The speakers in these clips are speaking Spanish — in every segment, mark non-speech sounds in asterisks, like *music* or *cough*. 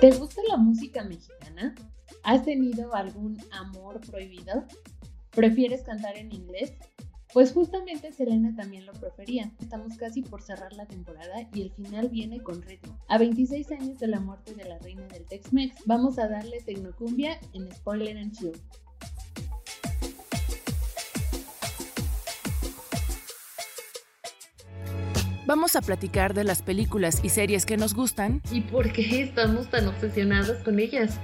¿Te gusta la música mexicana? ¿Has tenido algún amor prohibido? ¿Prefieres cantar en inglés? Pues justamente Selena también lo prefería. Estamos casi por cerrar la temporada y el final viene con ritmo. A 26 años de la muerte de la reina del Tex-Mex, vamos a darle tecnocumbia en Spoiler and Chill. Vamos a platicar de las películas y series que nos gustan y por qué estamos tan obsesionados con ellas.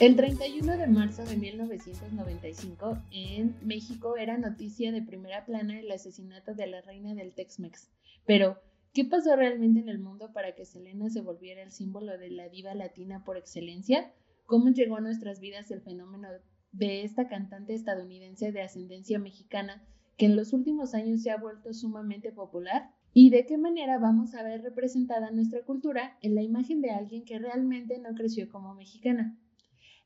El 31 de marzo de 1995, en México era noticia de primera plana el asesinato de la reina del Tex-Mex. Pero, ¿qué pasó realmente en el mundo para que Selena se volviera el símbolo de la diva latina por excelencia? ¿Cómo llegó a nuestras vidas el fenómeno de esta cantante estadounidense de ascendencia mexicana que en los últimos años se ha vuelto sumamente popular? ¿Y de qué manera vamos a ver representada nuestra cultura en la imagen de alguien que realmente no creció como mexicana?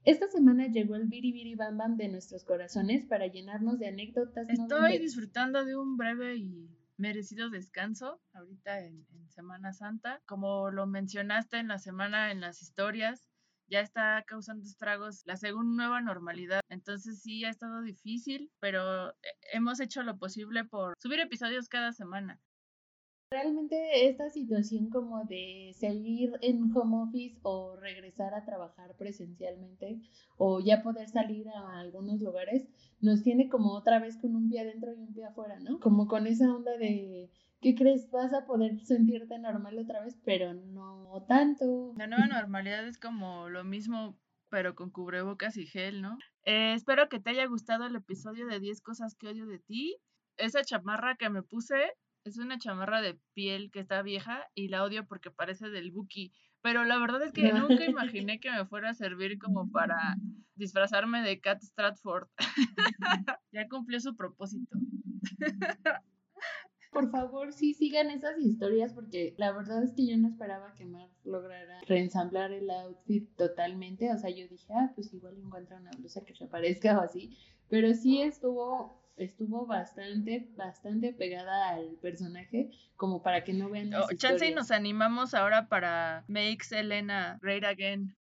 Esta semana llegó el biribiri bam bam de nuestros corazones para llenarnos de anécdotas. Estoy disfrutando de un breve y merecido descanso ahorita en, Semana Santa. Como lo mencionaste en la semana en las historias, ya está causando estragos la segunda nueva normalidad. Entonces sí ha estado difícil, pero hemos hecho lo posible por subir episodios cada semana. Realmente esta situación como de seguir en home office o regresar a trabajar presencialmente o ya poder salir a algunos lugares nos tiene como otra vez con un pie adentro y un pie afuera, ¿no? Como con esa onda de ¿qué crees? Vas a poder sentirte normal otra vez, pero no tanto. La nueva normalidad es como lo mismo, pero con cubrebocas y gel, ¿no? Eh, espero que te haya gustado el episodio de 10 cosas que odio de ti. Esa chamarra que me puse es una chamarra de piel que está vieja y la odio porque parece del Buki. Pero la verdad es que nunca *laughs* imaginé que me fuera a servir como para disfrazarme de Cat Stratford. *laughs* ya cumplió su propósito. *laughs* Por favor, sí sigan esas historias porque la verdad es que yo no esperaba que Mar lograra reensamblar el outfit totalmente. O sea, yo dije, ah, pues igual encuentra una blusa que se parezca o así. Pero sí estuvo estuvo bastante, bastante pegada al personaje, como para que no vean. Oh, chance y nos animamos ahora para Make Selena Great Again.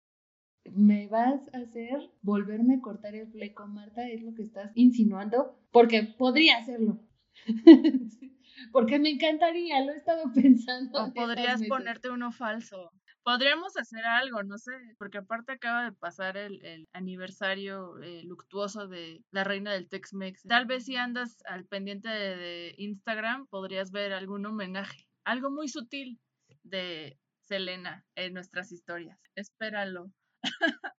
¿Me vas a hacer volverme a cortar el fleco, Marta? Es lo que estás insinuando, porque podría hacerlo. *laughs* porque me encantaría, lo he estado *laughs* pensando. O podrías ponerte uno falso. Podríamos hacer algo, no sé, porque aparte acaba de pasar el, aniversario eh, luctuoso de la reina del Tex-Mex. Tal vez si andas al pendiente de, Instagram podrías ver algún homenaje, algo muy sutil de Selena en nuestras historias. Espéralo. *laughs*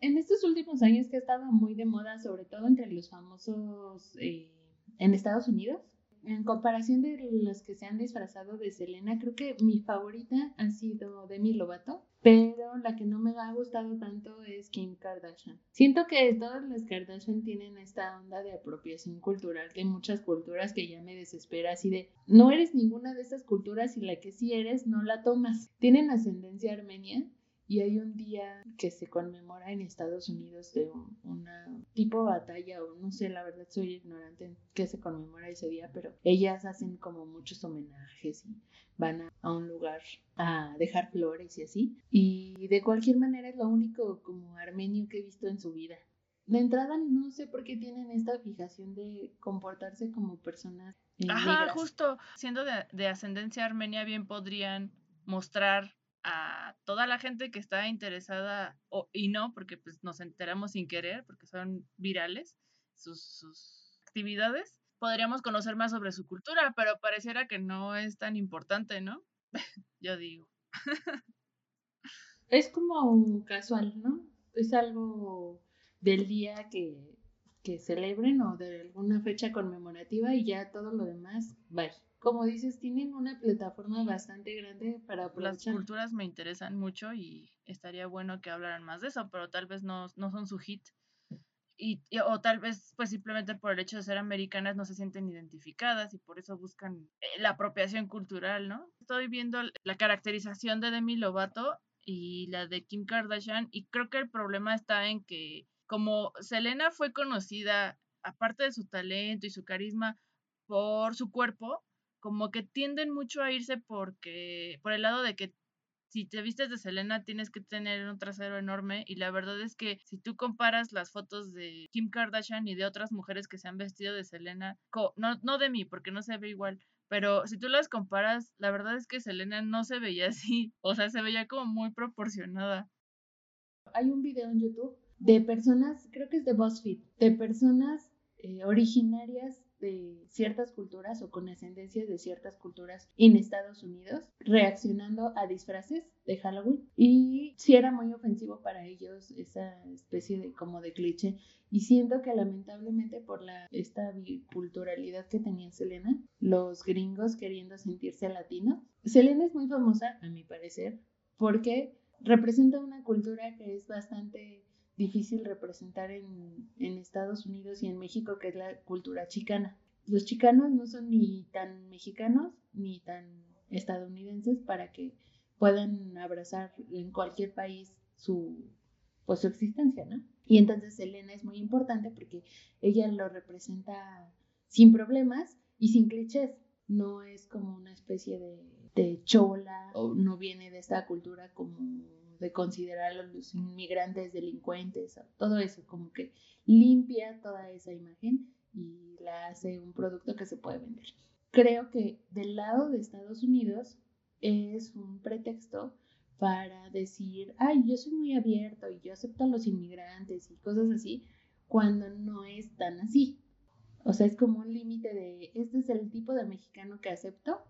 en estos últimos años que ha estado muy de moda, sobre todo entre los famosos eh, en Estados Unidos, en comparación de los que se han disfrazado de Selena, creo que mi favorita ha sido Demi Lovato, pero la que no me ha gustado tanto es Kim Kardashian. Siento que todas las Kardashian tienen esta onda de apropiación cultural de muchas culturas que ya me desespera, así de no eres ninguna de estas culturas y la que sí eres no la tomas. Tienen ascendencia armenia y hay un día que se conmemora en Estados Unidos de una tipo batalla o no sé, la verdad soy ignorante en qué se conmemora ese día, pero ellas hacen como muchos homenajes y van a, a, un lugar a dejar flores y así. Y de cualquier manera es lo único como armenio que he visto en su vida. De entrada no sé por qué tienen esta fijación de comportarse como personas. Ajá, justo, siendo de, de ascendencia armenia bien podrían mostrar a toda la gente que está interesada o, y no, porque pues nos enteramos sin querer, porque son virales sus, sus actividades, podríamos conocer más sobre su cultura, pero pareciera que no es tan importante, ¿no? *laughs* Yo digo. es como casual, ¿no? Es algo del día que, que celebren o de alguna fecha conmemorativa y ya todo lo demás, bye como dices, tienen una plataforma bastante grande para aprovechar. Las culturas me interesan mucho y estaría bueno que hablaran más de eso, pero tal vez no, no son su hit. Y, o tal vez pues simplemente por el hecho de ser americanas no se sienten identificadas y por eso buscan eh, la apropiación cultural, ¿no? Estoy viendo la caracterización de Demi Lovato y la de Kim Kardashian y creo que el problema está en que como Selena fue conocida, aparte de su talento y su carisma, por su cuerpo, como que tienden mucho a irse porque, por el lado de que si te vistes de Selena tienes que tener un trasero enorme y la verdad es que si tú comparas las fotos de Kim Kardashian y de otras mujeres que se han vestido de Selena, no, no de mí porque no se ve igual, pero si tú las comparas, la verdad es que Selena no se veía así, o sea, se veía como muy proporcionada. Hay un video en YouTube de personas, creo que es de BuzzFeed, de personas eh, originarias de ciertas culturas o con ascendencia de ciertas culturas en Estados Unidos reaccionando a disfraces de Halloween. Y sí era muy ofensivo para ellos esa especie de como de cliché. Y siento que lamentablemente por la esta biculturalidad que tenía Selena los gringos queriendo sentirse latinos. Selena es muy famosa a mi parecer porque representa una cultura que es bastante difícil representar en, en, Estados Unidos y en México, que es la cultura chicana. Los chicanos no son ni tan mexicanos ni tan estadounidenses para que puedan abrazar en cualquier país su, pues, su existencia, ¿no? Y entonces Elena es muy importante porque ella lo representa sin problemas y sin clichés. No es como una especie de, de chola o no viene de esta cultura como de considerar a los inmigrantes delincuentes, todo eso, como que limpia toda esa imagen y la hace un producto que se puede vender. Creo que del lado de Estados Unidos es un pretexto para decir, ay, yo soy muy abierto y yo acepto a los inmigrantes y cosas así, cuando no es tan así. O sea, es como un límite de, este es el tipo de mexicano que acepto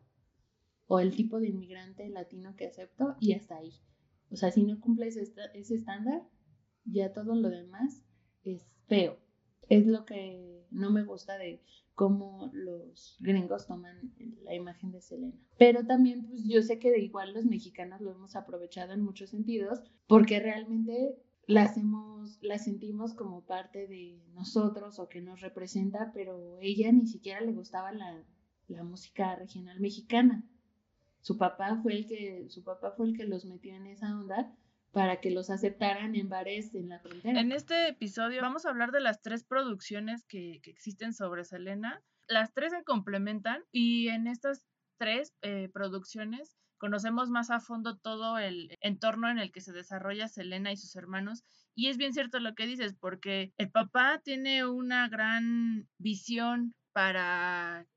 o el tipo de inmigrante latino que acepto y hasta ahí. O sea, si no cumples ese estándar, ya todo lo demás es feo. Es lo que no me gusta de cómo los gringos toman la imagen de Selena. Pero también, pues yo sé que de igual los mexicanos lo hemos aprovechado en muchos sentidos, porque realmente la hacemos, la sentimos como parte de nosotros o que nos representa, pero ella ni siquiera le gustaba la, la música regional mexicana. Su papá fue el que, su papá fue el que los metió en esa onda para que los aceptaran en bares en la frontera. En este episodio vamos a hablar de las tres producciones que, existen sobre Selena. Las tres se complementan y en estas tres eh, producciones conocemos más a fondo todo el entorno en el que se desarrolla Selena y sus hermanos. Y es bien cierto lo que dices, porque el papá tiene una gran visión para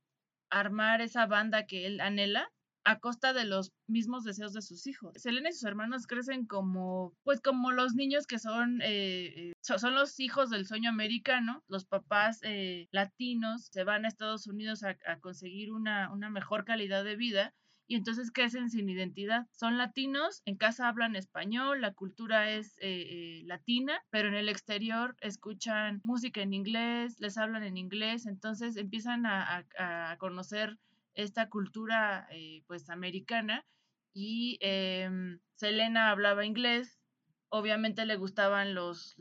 armar esa banda que él anhela a costa de los mismos deseos de sus hijos. Selena y sus hermanos crecen como, pues como los niños que son, eh, eh, son los hijos del sueño americano, los papás eh, latinos se van a Estados Unidos a, conseguir una, una mejor calidad de vida y entonces crecen sin identidad. Son latinos, en casa hablan español, la cultura es latina, pero en el exterior escuchan música en inglés, les hablan en inglés, entonces empiezan a, a conocer esta cultura eh, pues americana y em, Selena hablaba inglés, obviamente le gustaban los,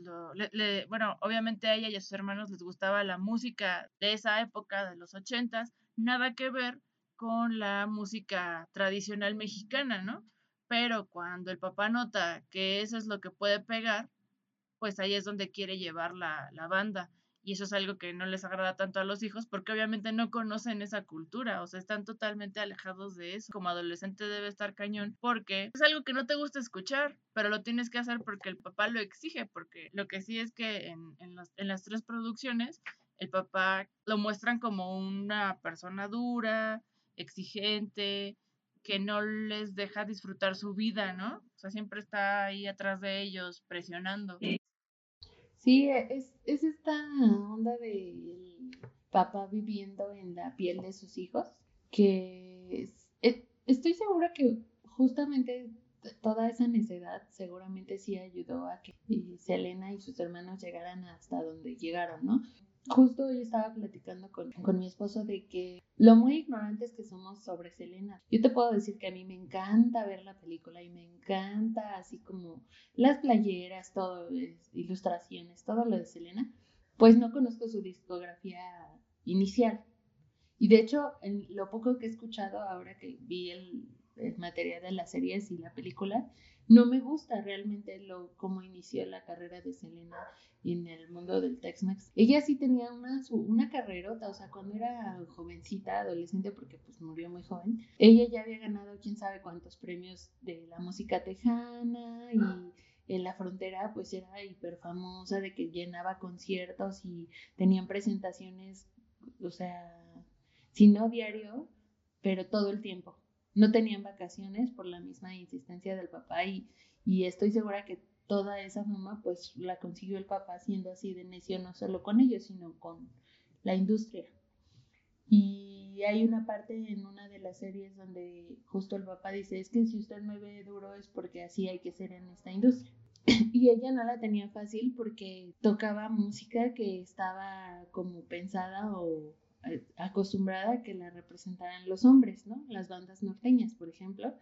bueno, obviamente a ella y a sus hermanos les gustaba la música de esa época, de los ochentas, nada que ver con la música tradicional mexicana, ¿no? Pero cuando el papá nota que eso es lo que puede pegar, pues ahí es donde quiere llevar la, la banda y eso es algo que no les agrada tanto a los hijos porque obviamente no conocen esa cultura, o sea, están totalmente alejados de eso. Como adolescente debe estar cañón porque es algo que no te gusta escuchar, pero lo tienes que hacer porque el papá lo exige, porque lo que sí es que en, en, las tres producciones el papá lo muestran como una persona dura, exigente, que no les deja disfrutar su vida, ¿no? O sea, siempre está ahí atrás de ellos presionando. Es, es esta onda del papá viviendo en la piel de sus hijos, que estoy segura que justamente toda esa necedad seguramente sí ayudó a que Selena y sus hermanos llegaran hasta donde llegaron, ¿no? Justo hoy estaba platicando con, con, mi esposo de que lo muy ignorantes que somos sobre Selena. Yo te puedo decir que a mí me encanta ver la película y me encanta así como las playeras, todo, ilustraciones, todo lo de Selena. Pues no conozco su discografía inicial. Y de hecho, en lo poco que he escuchado ahora que vi el, el material de las series y la película, no me gusta realmente lo cómo inició la carrera de Selena en el mundo del Tex-Mex. Ella sí tenía una, una carrerota, o sea, cuando era jovencita, adolescente, porque pues murió muy joven, ella ya había ganado quién sabe cuántos premios de la música tejana y en la frontera pues era hiper famosa de que llenaba conciertos y tenían presentaciones, o sea, si no diario, pero todo el tiempo. No tenían vacaciones por la misma insistencia del papá y, y estoy segura que toda esa fama pues la consiguió el papá siendo así de necio no solo con ellos, sino con la industria. Y hay una parte en una de las series donde justo el papá dice, es que si usted me ve duro es porque así hay que ser en esta industria. *laughs* y ella no la tenía fácil porque tocaba música que estaba como pensada o eh, acostumbrada a que la representaran los hombres, ¿no? Las bandas norteñas, por ejemplo,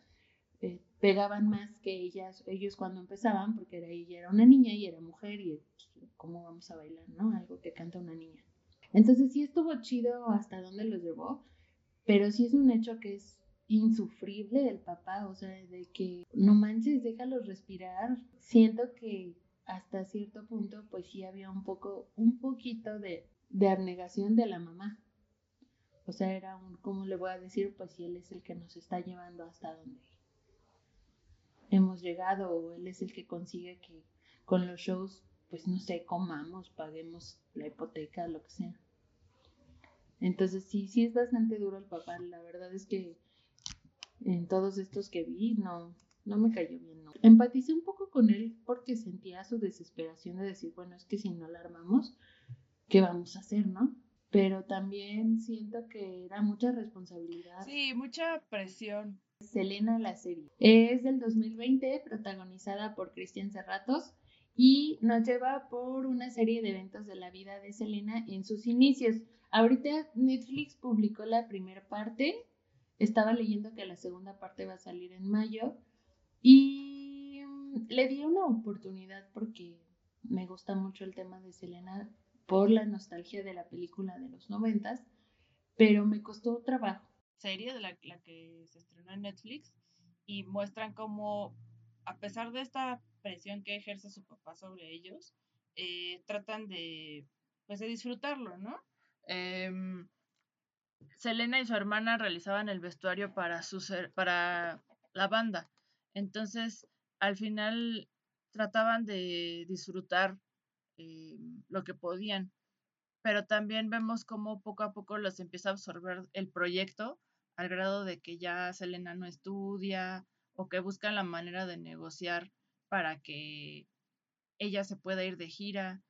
eh, pegaban más que ellas, ellos cuando empezaban, porque era, ella era una niña y era mujer y pues, cómo vamos a bailar, ¿no? Algo que canta una niña. Entonces sí estuvo chido hasta dónde los llevó, pero sí es un hecho que es insufrible del papá, o sea, de que no manches, déjalos respirar. Siento que hasta cierto punto, pues sí había un poco, un poquito de, de abnegación de la mamá. O sea, era un, ¿cómo le voy a decir? Pues si él es el que nos está llevando hasta donde hemos llegado, o él es el que consigue que con los shows, pues no sé, comamos, paguemos la hipoteca, lo que sea. Entonces sí, sí es bastante duro el papá. La verdad es que en todos estos que vi, no, no me cayó bien. No. Empaticé un poco con él porque sentía su desesperación de decir, bueno, es que si no la armamos, ¿qué vamos a hacer, no? Pero también siento que era mucha responsabilidad. Sí, mucha presión. Selena la serie. Es del 2020, protagonizada por Cristian Serratos y nos lleva por una serie de eventos de la vida de Selena en sus inicios. Ahorita Netflix publicó la primera parte estaba leyendo que la segunda parte va a salir en mayo y mm, le di una oportunidad porque me gusta mucho el tema de Selena por la nostalgia de la película de los noventas, pero me costó trabajo. Serie de la, que se estrenó en Netflix y muestran cómo, a pesar de esta presión que ejerce su papá sobre ellos, eh, tratan de, pues, de disfrutarlo, ¿no? Em, Selena y su hermana realizaban el vestuario para, su para la banda. Entonces, al final trataban de disfrutar eh, lo que podían. Pero también vemos cómo poco a poco los empieza a absorber el proyecto al grado de que ya Selena no estudia o que buscan la manera de negociar para que ella se pueda ir de gira.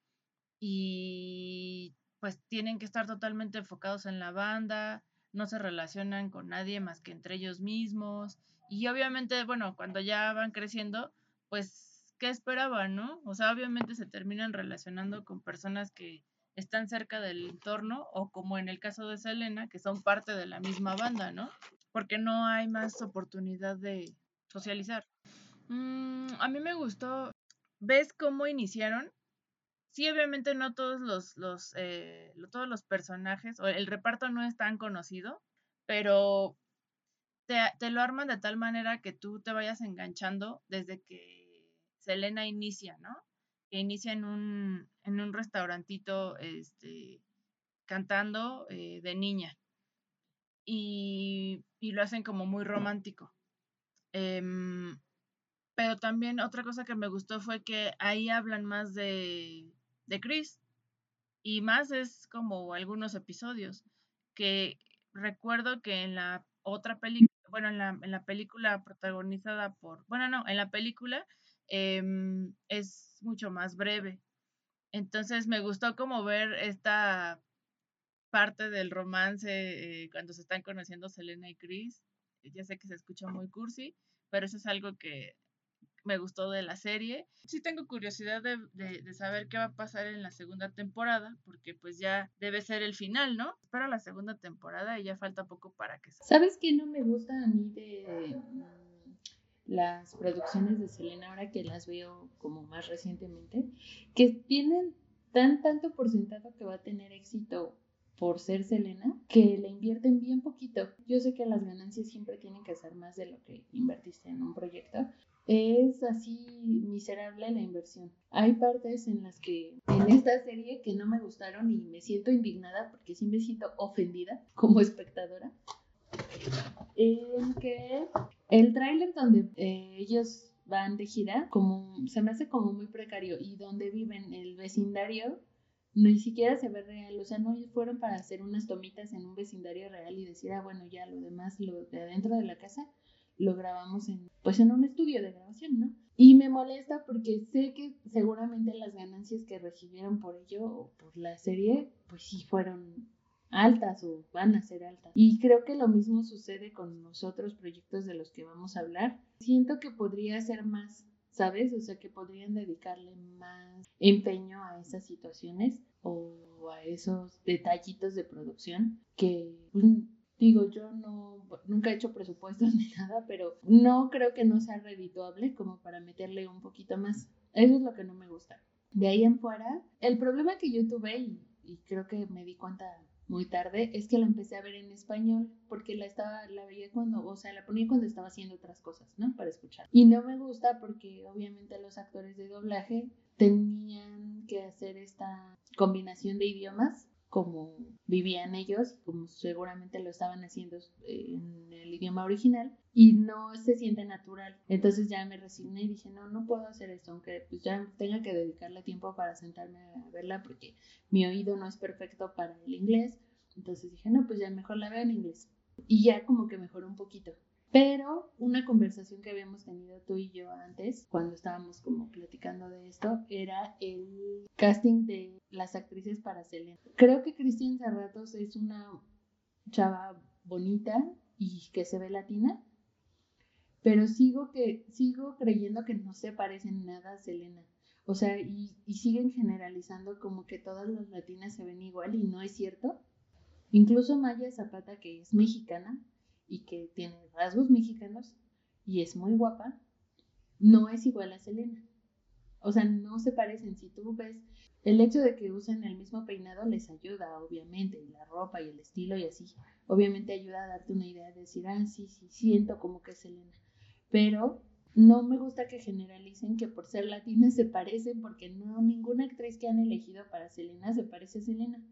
Y pues tienen que estar totalmente enfocados en la banda, no se relacionan con nadie más que entre ellos mismos. Y obviamente, bueno, cuando ya van creciendo, pues, ¿qué esperaban, no? O sea, obviamente se terminan relacionando con personas que están cerca del entorno o como en el caso de Selena, que son parte de la misma banda, ¿no? Porque no hay más oportunidad de socializar. Mm, a mí me gustó, ¿ves cómo iniciaron? sí, obviamente no todos los, los eh, todos los personajes, o el reparto no es tan conocido, pero te, te, lo arman de tal manera que tú te vayas enganchando desde que Selena inicia, ¿no? Que inicia en un, en un restaurantito este, cantando eh, de niña. Y, lo hacen como muy romántico. Em, pero también otra cosa que me gustó fue que ahí hablan más de, de Chris. Y más es como algunos episodios que recuerdo que en la otra película, bueno, en la, en la, película protagonizada por, bueno, no, en la película em, es mucho más breve. Entonces me gustó como ver esta parte del romance eh, cuando se están conociendo Selena y Chris. Ya sé que se escucha muy cursi, pero eso es algo que me gustó de la serie. Sí tengo curiosidad de, saber qué va a pasar en la segunda temporada, porque pues ya debe ser el final, ¿no? Para la segunda temporada y ya falta poco para que ¿Sabes qué no me gusta a mí de las producciones de Selena ahora que las veo como más recientemente? Que tienen tan tanto porcentaje que va a tener éxito por ser Selena que le invierten bien poquito. Yo sé que las ganancias siempre tienen que ser más de lo que invertiste en un proyecto. Es así miserable la inversión. Hay partes en las que en esta serie que no me gustaron y me siento indignada porque sí me siento ofendida como espectadora. En que el tráiler donde eh, ellos van de gira, como se me hace como muy precario y donde viven el vecindario ni siquiera se ve real, o sea, no fueron para hacer unas tomitas en un vecindario real y decir, ah, bueno, ya lo demás, lo de adentro de la casa, lo grabamos en, pues en un estudio de grabación, ¿no? Y me molesta porque sé que seguramente las ganancias que recibieron por ello o por la serie, pues sí fueron altas o van a ser altas. Y creo que lo mismo sucede con los otros proyectos de los que vamos a hablar. Siento que podría ser más ¿sabes? O sea, que podrían dedicarle más empeño a esas situaciones o a esos detallitos de producción que, pues, digo, yo no, nunca he hecho presupuestos *laughs* ni nada, pero no creo que no sea redituable como para meterle un poquito más. Eso es lo que no me gusta. De ahí en fuera, el problema que yo tuve y, y creo que me di cuenta muy tarde es que la empecé a ver en español porque la estaba la veía cuando, o sea, la ponía cuando estaba haciendo otras cosas, ¿no? Para escuchar. Y no me gusta porque obviamente los actores de doblaje tenían que hacer esta combinación de idiomas como vivían ellos, como seguramente lo estaban haciendo en el idioma original, y no se siente natural. Entonces ya me resigné y dije, no, no puedo hacer esto, aunque pues ya tenga que dedicarle tiempo para sentarme a verla porque mi oído no es perfecto para el inglés. Entonces dije, no, pues ya mejor la veo en inglés. Y ya como que mejoró un poquito. Pero una conversación que habíamos tenido tú y yo antes, cuando estábamos como platicando de esto, era el casting de las actrices para Selena. Creo que Cristian Cerratos es una chava bonita y que se ve latina, pero sigo que sigo creyendo que no se parecen nada a Selena. O sea, y, y siguen generalizando como que todas las latinas se ven igual y no es cierto. Incluso Maya Zapata, que es mexicana, y que tiene rasgos mexicanos y es muy guapa, no es igual a Selena. O sea, no se parecen. Si tú ves, el hecho de que usen el mismo peinado les ayuda, obviamente, y la ropa y el estilo y así, obviamente ayuda a darte una idea de decir, ah, sí, sí, siento como que es Selena. Pero no me gusta que generalicen que por ser latinas se parecen, porque no, ninguna actriz que han elegido para Selena se parece a Selena.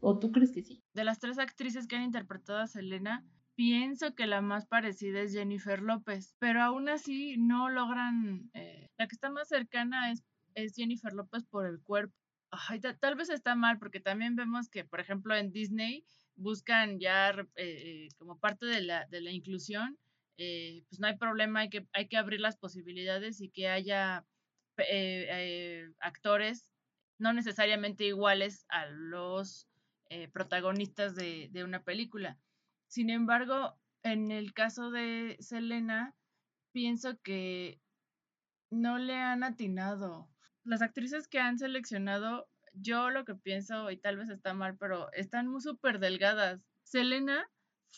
¿O tú crees que sí? De las tres actrices que han interpretado a Selena, Pienso que la más parecida es Jennifer López, pero aún así no logran, eh, la que está más cercana es, es Jennifer López por el cuerpo. Ay, tal vez está mal porque también vemos que, por ejemplo, en Disney buscan ya eh, como parte de la, de la inclusión, eh, pues no hay problema, hay que, hay que abrir las posibilidades y que haya actores no necesariamente iguales a los protagonistas de, de una película. Sin embargo, en el caso de Selena, pienso que no le han atinado. Las actrices que han seleccionado, yo lo que pienso, y tal vez está mal, pero están muy súper delgadas. Selena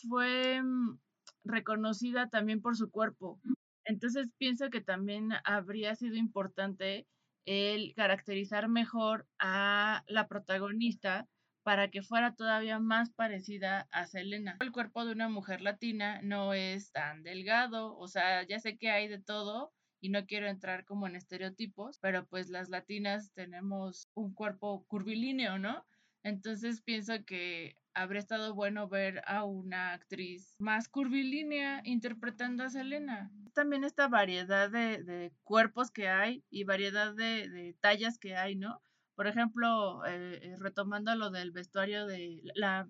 fue mm, reconocida también por su cuerpo. Entonces pienso que también habría sido importante el caracterizar mejor a la protagonista para que fuera todavía más parecida a Selena. El cuerpo de una mujer latina no es tan delgado, o sea, ya sé que hay de todo y no quiero entrar como en estereotipos, pero pues las latinas tenemos un cuerpo curvilíneo, ¿no? Entonces pienso que habría estado bueno ver a una actriz más curvilínea interpretando a Selena. También esta variedad de, cuerpos que hay y variedad de, de tallas que hay, ¿no? Por ejemplo, eh, eh, retomando lo del vestuario de la,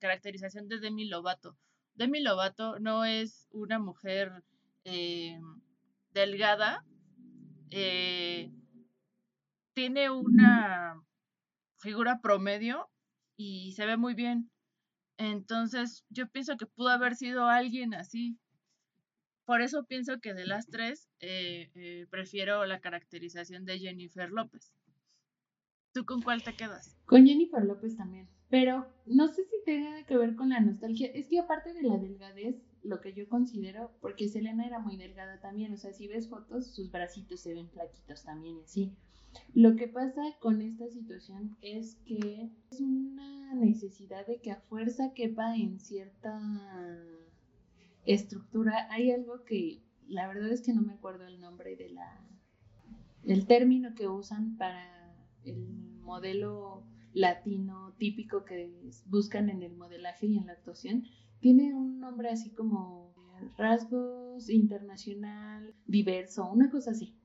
caracterización de Demi Lovato. Demi Lovato no es una mujer eh, delgada, tiene una figura promedio y se ve muy bien. Entonces, yo pienso que pudo haber sido alguien así. Por eso pienso que de las tres, prefiero la caracterización de Jennifer López. ¿Tú con cuál te quedas? Con Jennifer López también. Pero no sé si tenga que ver con la nostalgia. Es que aparte de la delgadez, lo que yo considero, porque Selena era muy delgada también, o sea, si ves fotos, sus bracitos se ven flaquitos también y así. Lo que pasa con esta situación es que es una necesidad de que a fuerza quepa en cierta estructura. Hay algo que la verdad es que no me acuerdo el nombre de la el término que usan para el modelo latino típico que buscan en el modelaje y en la actuación. Tiene un nombre así como rasgos internacional diverso, una cosa así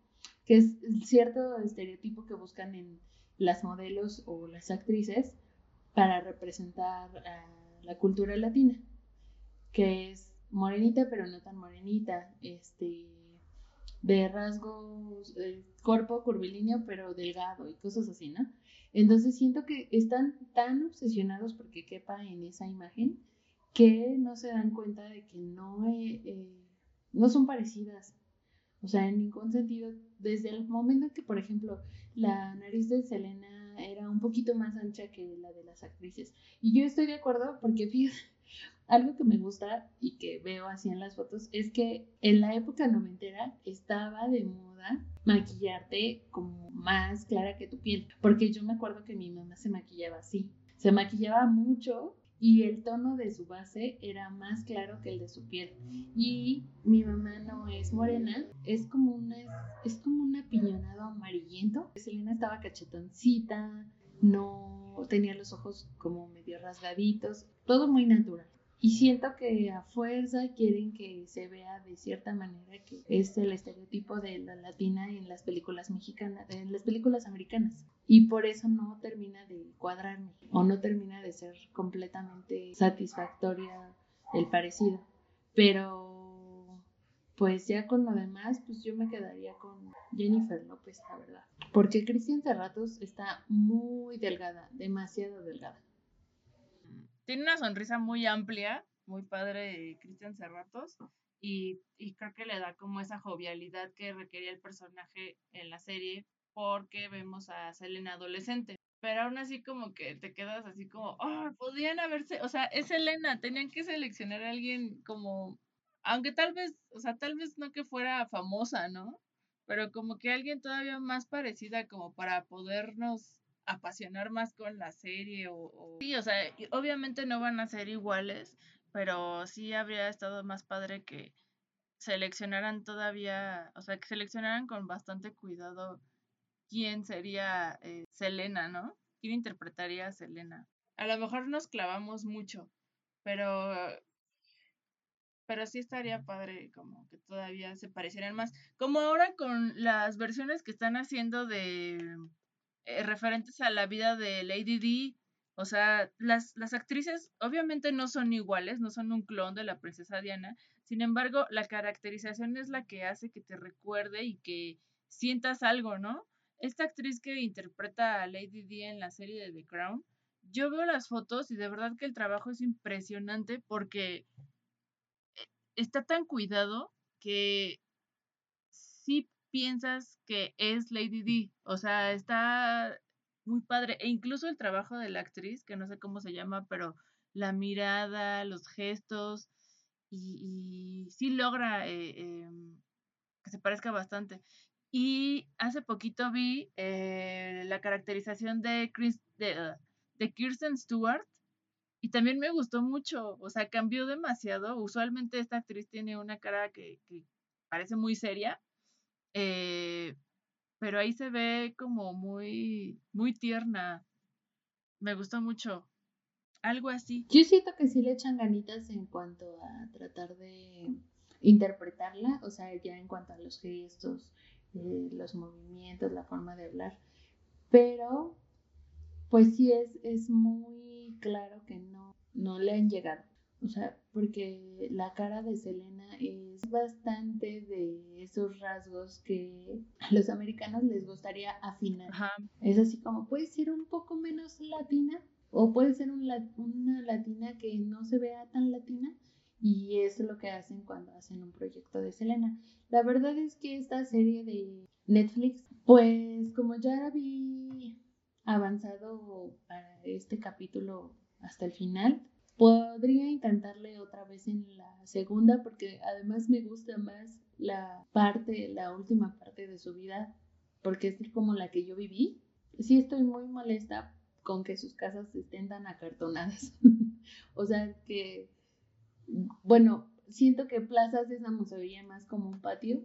que es cierto estereotipo que buscan en las modelos o las actrices para representar a la cultura latina, que es morenita pero no tan morenita, este de rasgos, cuerpo curvilíneo pero delgado y cosas así, ¿no? Entonces siento que están tan obsesionados porque quepa en esa imagen que no se dan cuenta de que no, eh, eh, no son parecidas o sea, en ningún sentido, desde el momento que, por ejemplo, la nariz de Selena era un poquito más ancha que la de las actrices. Y yo estoy de acuerdo porque, fíjate, algo que me gusta y que veo así en las fotos es que en la época noventera estaba de moda maquillarte como más clara que tu piel. Porque yo me acuerdo que mi mamá se maquillaba así. Se maquillaba mucho y el tono de su base era más claro que el de su piel. Y mi mamá no es morena, es como una es como un apiñonado amarillento. Selena estaba cachetoncita, no tenía los ojos como medio rasgaditos, todo muy natural. Y siento que a fuerza quieren que se vea de cierta manera que es el estereotipo de la latina en las películas mexicanas, en las películas americanas. Y por eso no termina de cuadrarme o no termina de ser completamente satisfactoria el parecido. Pero pues ya con lo demás, pues yo me quedaría con Jennifer López, la verdad. Porque Cristian Cerratos está muy delgada, demasiado delgada. Tiene una sonrisa muy amplia, muy padre Cristian Cerratos. Y, y creo que le da como esa jovialidad que requería el personaje en la serie porque vemos a Selena adolescente. Pero aún así como que te quedas así como, oh, podían haberse, o sea, es Selena, tenían que seleccionar a alguien como, aunque tal vez, o sea, tal vez no que fuera famosa, ¿no? Pero como que alguien todavía más parecida como para podernos apasionar más con la serie o, Sí, o sea, obviamente no van a ser iguales, pero sí habría estado más padre que seleccionaran todavía, o sea, que seleccionaran con bastante cuidado quién sería eh, Selena, ¿no? ¿Quién interpretaría a Selena? A lo mejor nos clavamos mucho, pero pero sí estaría padre como que todavía se parecieran más. Como ahora con las versiones que están haciendo de eh, referentes a la vida de Lady D. O sea, las, las actrices obviamente no son iguales, no son un clon de la princesa Diana. Sin embargo, la caracterización es la que hace que te recuerde y que sientas algo, ¿no? Esta actriz que interpreta a Lady D en la serie de The Crown, yo veo las fotos y de verdad que el trabajo es impresionante porque está tan cuidado que sí piensas que es Lady D. O sea, está muy padre. E incluso el trabajo de la actriz, que no sé cómo se llama, pero la mirada, los gestos, y, sí logra eh, em, que se parezca bastante. Y hace poquito vi eh, la caracterización de, Chris, de, de Kirsten Stewart y también me gustó mucho, o sea, cambió demasiado. Usualmente esta actriz tiene una cara que, que parece muy seria eh, pero ahí se ve como muy, muy tierna. Me gustó mucho. Algo así. Yo siento que sí le echan ganitas en cuanto a tratar de interpretarla, o sea, ya en cuanto a los gestos, eh, los movimientos, la forma de hablar. Pero, pues sí es, es muy claro que no, no le han llegado. O sea, porque la cara de Selena es bastante de esos rasgos que a los americanos les gustaría afinar. Es así como puede ser un poco menos latina o puede ser una latina que no se vea tan latina y es lo que hacen cuando hacen un proyecto de Selena. La verdad es que esta serie de Netflix, pues como ya vi avanzado para este capítulo hasta el final, Podría intentarle otra vez en la segunda porque además me gusta más la parte, la última parte de su vida porque es como la que yo viví, sí estoy muy molesta con que sus casas estén tan acartonadas. *laughs* o sea, que, bueno, siento que Plaza Sésamo se veía más como un patio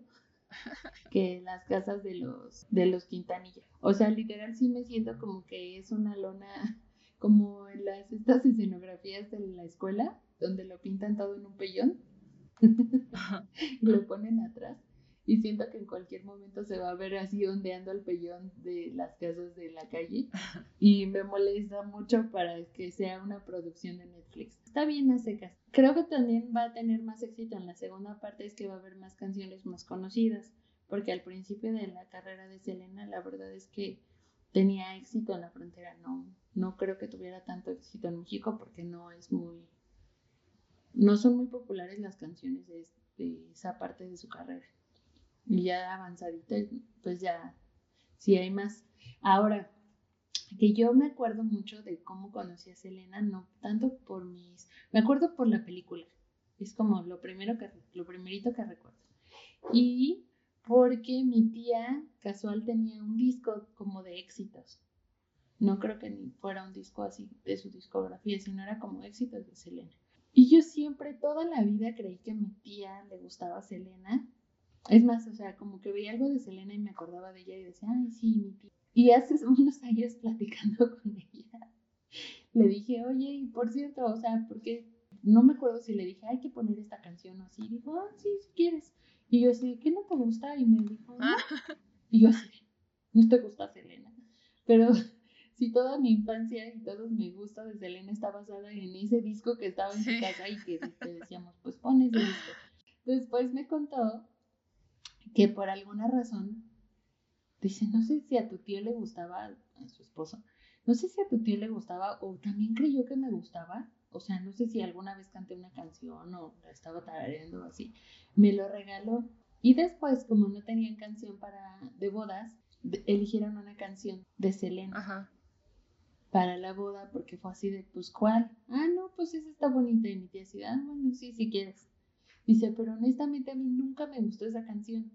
que las casas de los, de los Quintanilla. O sea, literal sí me siento como que es una lona, *laughs* como en las, estas escenografías de la escuela, donde lo pintan todo en un pellón, *laughs* lo ponen atrás y siento que en cualquier momento se va a ver así ondeando el pellón de las casas de la calle *laughs* y me molesta mucho para que sea una producción de Netflix. Está bien a secas. Creo que también va a tener más éxito en la segunda parte, es que va a haber más canciones más conocidas, porque al principio de la carrera de Selena la verdad es que tenía éxito en la frontera, no, no creo que tuviera tanto éxito en México porque no es muy, no son muy populares las canciones de, de esa parte de su carrera. Y ya avanzadito, pues ya, sí hay más. Ahora, que yo me acuerdo mucho de cómo conocí a Selena, no tanto por mis, me acuerdo por la película, es como lo primero que, lo primerito que recuerdo. Y porque mi tía casual tenía un disco como de éxitos. No creo que ni fuera un disco así de su discografía, sino era como éxitos de Selena. Y yo siempre, toda la vida creí que a mi tía le gustaba Selena es más, o sea, como que veía algo de Selena y me acordaba de ella y decía, ay, sí, mi tía. Y hace *laughs* unos años platicando *laughs* con ella, le dije, oye, y por cierto, o sea, porque no me acuerdo si le dije, hay que poner esta canción o así. Y dijo, ah, sí, si quieres. Y yo así, ¿qué no te gusta? Y me dijo, no. Y yo así, no te gusta Selena. Pero *laughs* si toda mi infancia y todo mi gusto de Selena está basada en ese disco que estaba en su casa y que decíamos, pues pon ese disco. Después me contó que por alguna razón, dice, no sé si a tu tío le gustaba, a su esposo, no sé si a tu tío le gustaba o también creyó que me gustaba, o sea, no sé si alguna vez canté una canción o la estaba tarareando o así, me lo regaló. Y después, como no tenían canción para de bodas, eligieron una canción de Selena. Para la boda, porque fue así de, pues, ¿cuál? Ah, no, pues esa está bonita. Y mi tía decía, ah, bueno, sí, si quieres. Dice, pero honestamente a mí nunca me gustó esa canción.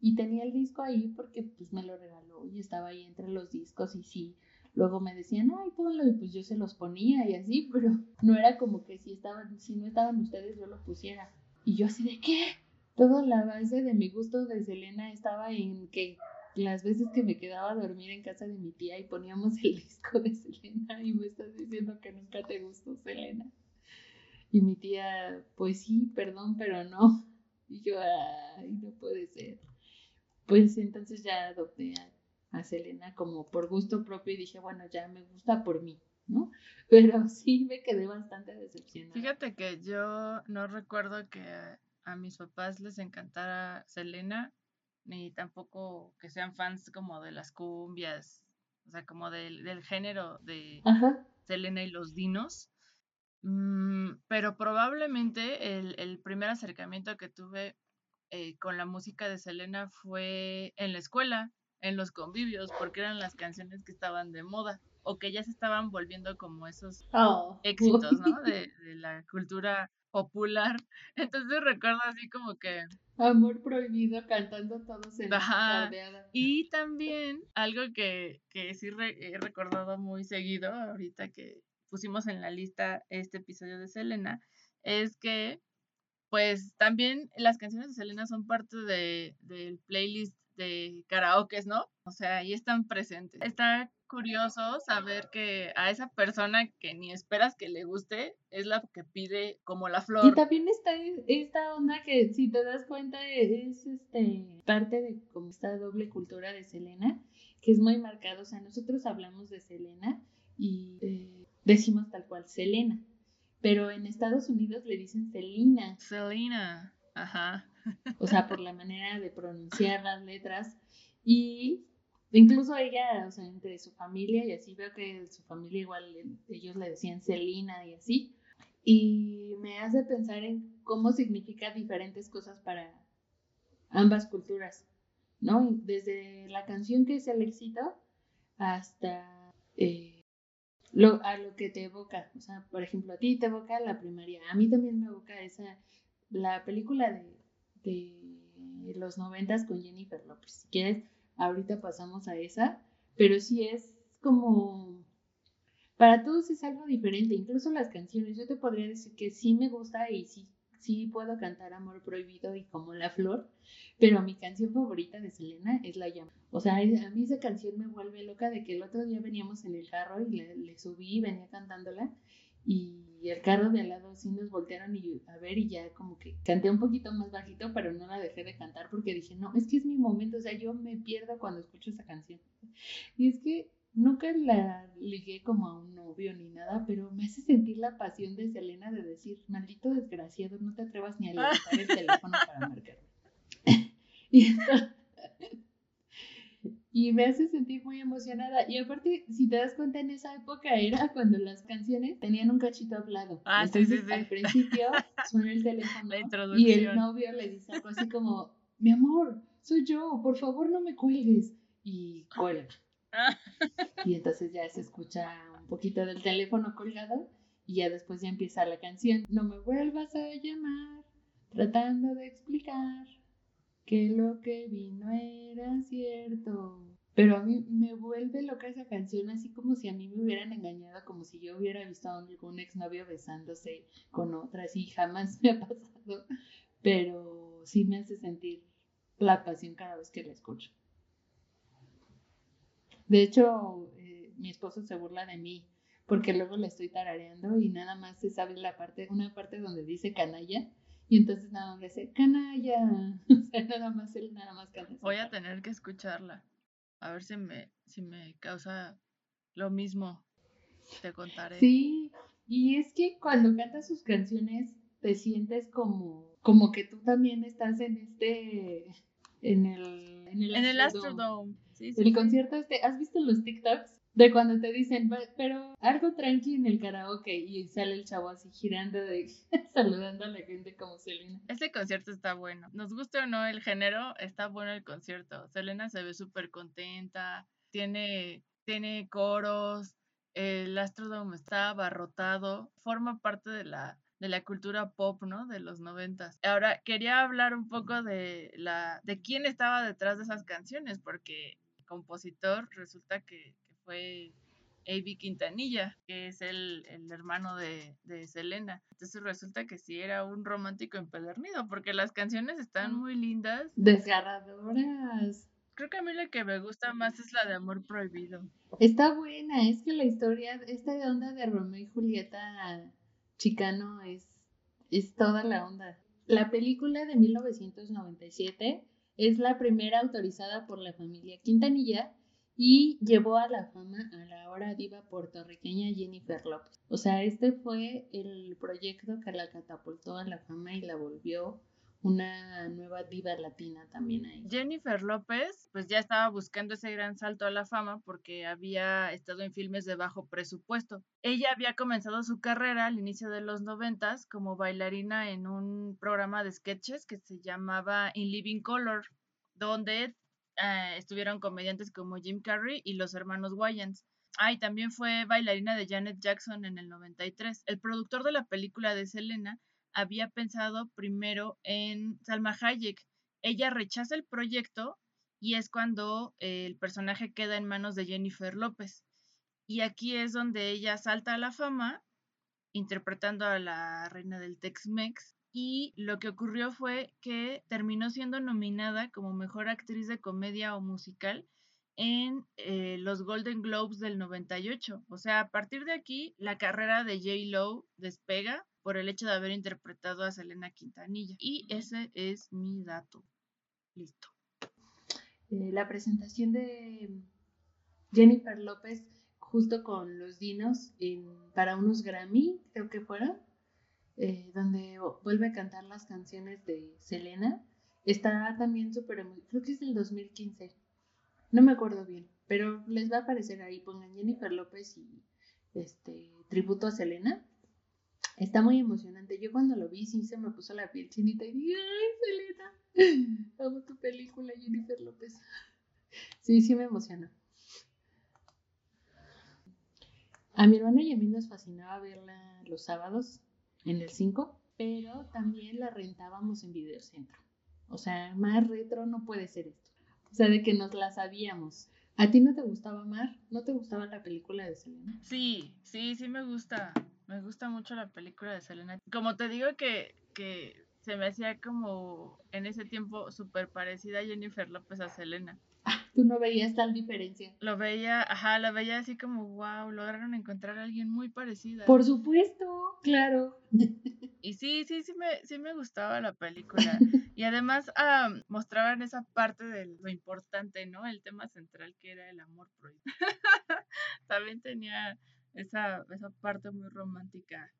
Y tenía el disco ahí porque pues me lo regaló y estaba ahí entre los discos y sí. Luego me decían, ay, ponlo, y pues yo se los ponía y así, *laughs* pero no era como que si estaban, si no estaban ustedes, yo lo pusiera. Y yo así de qué? Toda la base de mi gusto de Selena estaba en que las veces que me quedaba a dormir en casa de mi tía y poníamos el *laughs* disco de Selena y me estás diciendo que nunca te gustó Selena. Y mi tía, pues sí, perdón, pero no. Y yo, ay, no puede ser pues entonces ya adopté a, Selena como por gusto propio y dije, bueno, ya me gusta por mí, ¿no? *laughs* Pero sí me quedé bastante decepcionada. Fíjate que yo no recuerdo que a, mis papás les encantara Selena, ni tampoco que sean fans como de las cumbias, o sea, como del, del género de Selena y los dinos. Mm, pero probablemente el, el primer acercamiento que tuve eh, con la música de Selena fue en la escuela, en los convivios, porque eran las canciones que estaban de moda o que ya se estaban volviendo como esos oh, éxitos, ¿no? De, la cultura popular. *laughs* Entonces recuerdo así como que... Amor prohibido cantando todos en la Y también algo que, que sí he recordado muy seguido ahorita que pusimos en la lista este episodio de Selena, es que pues también las canciones de Selena son parte de, del playlist de karaoke, ¿no? O sea, ahí están presentes. Está curioso saber que a esa persona que ni esperas que le guste es la que pide como la flor. Y también está esta onda que si te das cuenta es este parte de como esta doble cultura de Selena, que es muy marcado. O sea, nosotros hablamos de Selena y eh, decimos tal cual Selena pero en Estados Unidos le dicen Selena. Selena, ajá. O sea, por la manera de pronunciar las letras. Y incluso ella, o sea, entre su familia y así, veo que su familia igual ellos le decían Selena y así. Y me hace pensar en cómo significa diferentes cosas para ambas culturas, ¿no? Desde la canción que es el éxito hasta eh, lo, a lo que te evoca. O sea, por ejemplo, a ti te evoca la primaria. A mí también me evoca esa, la película de, de los noventas con Jennifer Lopez. Si quieres, ahorita pasamos a esa, pero sí es como para todos es algo diferente, incluso las canciones. Yo te podría decir que sí me gusta y sí, sí puedo cantar Amor Prohibido y Como la Flor, pero mi canción favorita de Selena es La Llama. O sea, a mí esa canción me vuelve loca de que el otro día veníamos en el carro y le, subí y venía cantándola y el carro de al lado sí nos voltearon y, a ver y ya como que canté un poquito más bajito, pero no la dejé de cantar porque dije, no, es que es mi momento, o sea, yo me pierdo cuando escucho esa canción. Y es que Nunca la ligué como a un novio ni nada, pero me hace sentir la pasión de Selena de decir, maldito desgraciado, no te atrevas ni a levantar el teléfono para marcarme. *laughs* y, me hace sentir muy emocionada. Y aparte, si te das cuenta, en esa época era cuando las canciones tenían un cachito hablado. Ah, Entonces, al principio suena el teléfono *laughs* y el novio le dice algo así como, mi amor, soy yo, por favor no me cuelgues. Y cuelga. Y entonces ya se escucha un poquito del teléfono colgado y ya después ya empieza la canción. No me vuelvas a llamar, tratando de explicar que lo que vi no era cierto. Pero a mí me vuelve loca esa canción, así como si a mí me hubieran engañado, como si yo hubiera visto a algún exnovio besándose con otras y jamás me ha pasado. Pero sí me hace sentir la pasión cada vez que la escucho. De hecho, eh, mi esposo se burla de mí porque luego le estoy tarareando y nada más se sabe la parte, una parte donde dice canalla y entonces nada más dice canalla. *laughs* O sea, nada más él nada más canta. Voy a tener que escucharla. A ver si me, si me causa lo mismo. Te contaré. Sí, y es que cuando cantas sus canciones te sientes como, como que tú también estás en este, en el, en el, en el Astrodome el concierto este, ¿has visto los TikToks? De cuando te dicen, pero algo tranqui en el karaoke y sale el chavo así girando, de, *laughs* saludando a la gente como Selena. Ese concierto está bueno. Nos guste o no el género, está bueno el concierto. Selena se ve súper contenta, tiene, tiene coros, el Astrodome está abarrotado, forma parte de la, de la cultura pop, ¿no? De los noventas. Ahora, quería hablar un poco de la, de quién estaba detrás de esas canciones, porque compositor resulta que, fue A.B. Quintanilla, que es el, hermano de, Selena. Entonces resulta que sí era un romántico empedernido, porque las canciones están muy lindas. Desgarradoras. Creo que a mí la que me gusta más es la de Amor Prohibido. Está buena, es que la historia, esta de onda de Romeo y Julieta chicano es, es toda la onda. La película de 1997 es la primera autorizada por la familia Quintanilla y llevó a la fama a la ahora diva puertorriqueña Jennifer Lopez. O sea, este fue el proyecto que la catapultó a la fama y la volvió una nueva diva latina también ahí. Jennifer López, pues ya estaba buscando ese gran salto a la fama porque había estado en filmes de bajo presupuesto. Ella había comenzado su carrera al inicio de los noventas como bailarina en un programa de sketches que se llamaba In Living Color, donde eh, estuvieron comediantes como Jim Carrey y los hermanos Wayans. Ah, y también fue bailarina de Janet Jackson en el 93. El productor de la película de Selena había pensado primero en Salma Hayek. Ella rechaza el proyecto y es cuando el personaje queda en manos de Jennifer López. Y aquí es donde ella salta a la fama interpretando a la reina del Tex-Mex. Y lo que ocurrió fue que terminó siendo nominada como mejor actriz de comedia o musical en eh, los Golden Globes del 98. O sea, a partir de aquí, la carrera de J. Lo despega por el hecho de haber interpretado a Selena Quintanilla. Y ese es mi dato. Listo. Eh, la presentación de Jennifer López justo con los Dinos para unos Grammy, creo que fueron, eh, donde vuelve a cantar las canciones de Selena. Está también súper, creo que es del 2015, no me acuerdo bien, pero les va a aparecer ahí, pongan Jennifer López y este tributo a Selena Está muy emocionante. Yo cuando lo vi sí se me puso la piel chinita y dije, ay, Selena, amo tu película, Jennifer López. Sí, sí me emociona. A mi hermana y a mí nos fascinaba verla los sábados en el 5, pero también la rentábamos en Videocentro. O sea, más retro no puede ser esto. sea, de que nos la sabíamos. ¿A ti no te gustaba Mar? ¿No te gustaba la película de Selena? Sí, sí, sí me gusta. Me gusta mucho la película de Selena. Como te digo que, que se me hacía como en ese tiempo súper parecida a Jennifer López a Selena. *laughs* Tú no veías tal diferencia. Lo veía, ajá, la veía así como, wow, lograron encontrar a alguien muy parecida. Por supuesto, claro. *laughs* Y sí, sí, sí me, sí me gustaba la película. *laughs* Y además mostraban esa parte de lo importante, ¿no? El tema central que era el amor prohibido. También tenía esa, esa parte muy romántica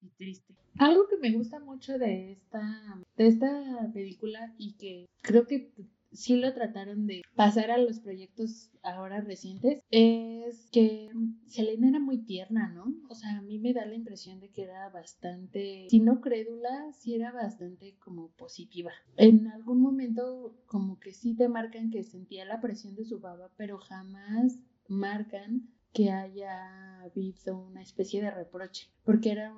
y triste. Algo que me gusta mucho de esta, de esta película y que creo que sí lo trataron de pasar a los proyectos ahora recientes es que Selena era muy tierna, ¿no? O sea, a mí me da la impresión de que era bastante, si no crédula, sí era bastante como positiva. En algún momento como que sí te marcan que sentía la presión de su baba, pero jamás marcan que haya habido una especie de reproche, porque era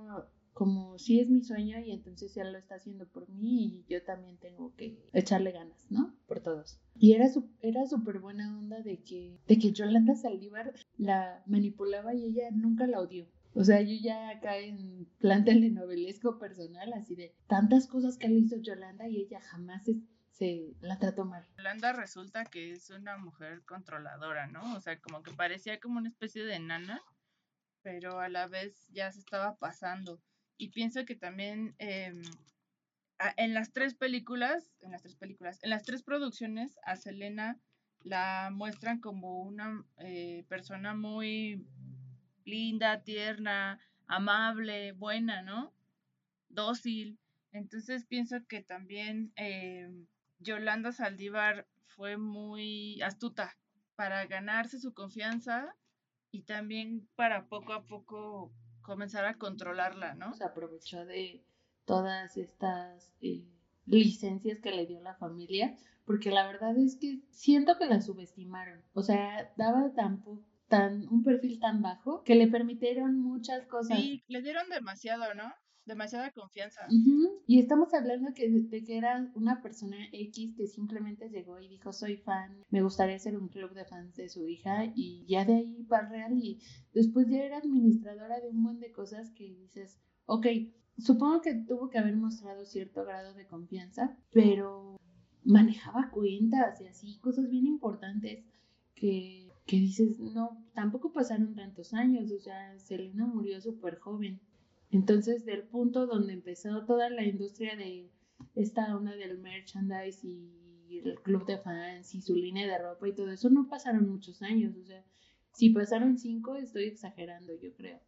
como si es mi sueño y entonces él lo está haciendo por mí y yo también tengo que echarle ganas, ¿no? Por todos. Y era era súper buena onda de que, de que Yolanda Saldívar la manipulaba y ella nunca la odió. O sea, yo ya acá en plan telenovelesco personal, así de tantas cosas que le hizo Yolanda y ella jamás se la trató mal. Yolanda resulta que es una mujer controladora, ¿no? O sea, como que parecía como una especie de nana, pero a la vez ya se estaba pasando y pienso que también em, en las tres películas, en las tres películas, en las tres producciones a Selena la muestran como una eh, persona muy linda, tierna, amable, buena, ¿no? Dócil. Entonces pienso que también em, Yolanda Saldívar fue muy astuta para ganarse su confianza y también para poco a poco comenzar a controlarla, ¿no? Se aprovechó de todas estas eh, licencias que le dio la familia, porque la verdad es que siento que la subestimaron, o sea, daba tan tan un perfil tan bajo que le permitieron muchas cosas. Sí, le dieron demasiado, ¿no? Demasiada confianza. Y estamos hablando que, de que era una persona X que simplemente llegó y dijo, soy fan, me gustaría ser un club de fans de su hija y ya de ahí para real y después ya era administradora de un montón de cosas que dices, ok, supongo que tuvo que haber mostrado cierto grado de confianza, pero manejaba cuentas y así, cosas bien importantes que, que dices, no, tampoco pasaron tantos años, o sea, Selena murió súper joven. Entonces, del punto donde empezó toda la industria de esta onda del merchandise y el club de fans y su línea de ropa y todo eso, no pasaron muchos años. O sea, si pasaron cinco, estoy exagerando, yo creo.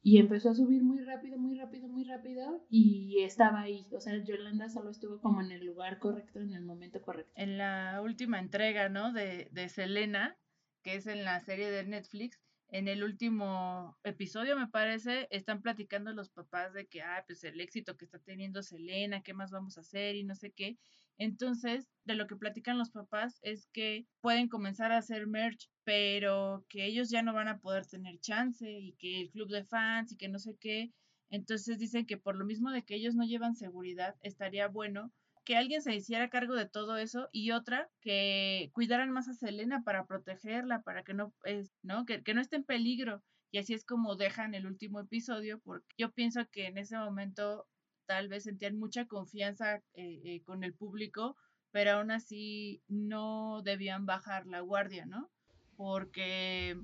Y empezó a subir muy rápido, muy rápido, muy rápido y estaba ahí. O sea, Yolanda solo estuvo como en el lugar correcto, en el momento correcto. En la última entrega, ¿no? De, de Selena, que es en la serie de Netflix, en el último episodio, me parece, están platicando los papás de que, ah, pues el éxito que está teniendo Selena, qué más vamos a hacer y no sé qué. Entonces, de lo que platican los papás es que pueden comenzar a hacer merch, pero que ellos ya no van a poder tener chance y que el club de fans y que no sé qué. Entonces dicen que por lo mismo de que ellos no llevan seguridad, estaría bueno que alguien se hiciera cargo de todo eso y otra que cuidaran más a Selena para protegerla, para que no, ¿no? Que, no esté en peligro. Y así es como dejan el último episodio, porque yo pienso que en ese momento tal vez sentían mucha confianza eh, eh, con el público, pero aún así no debían bajar la guardia, ¿no? Porque,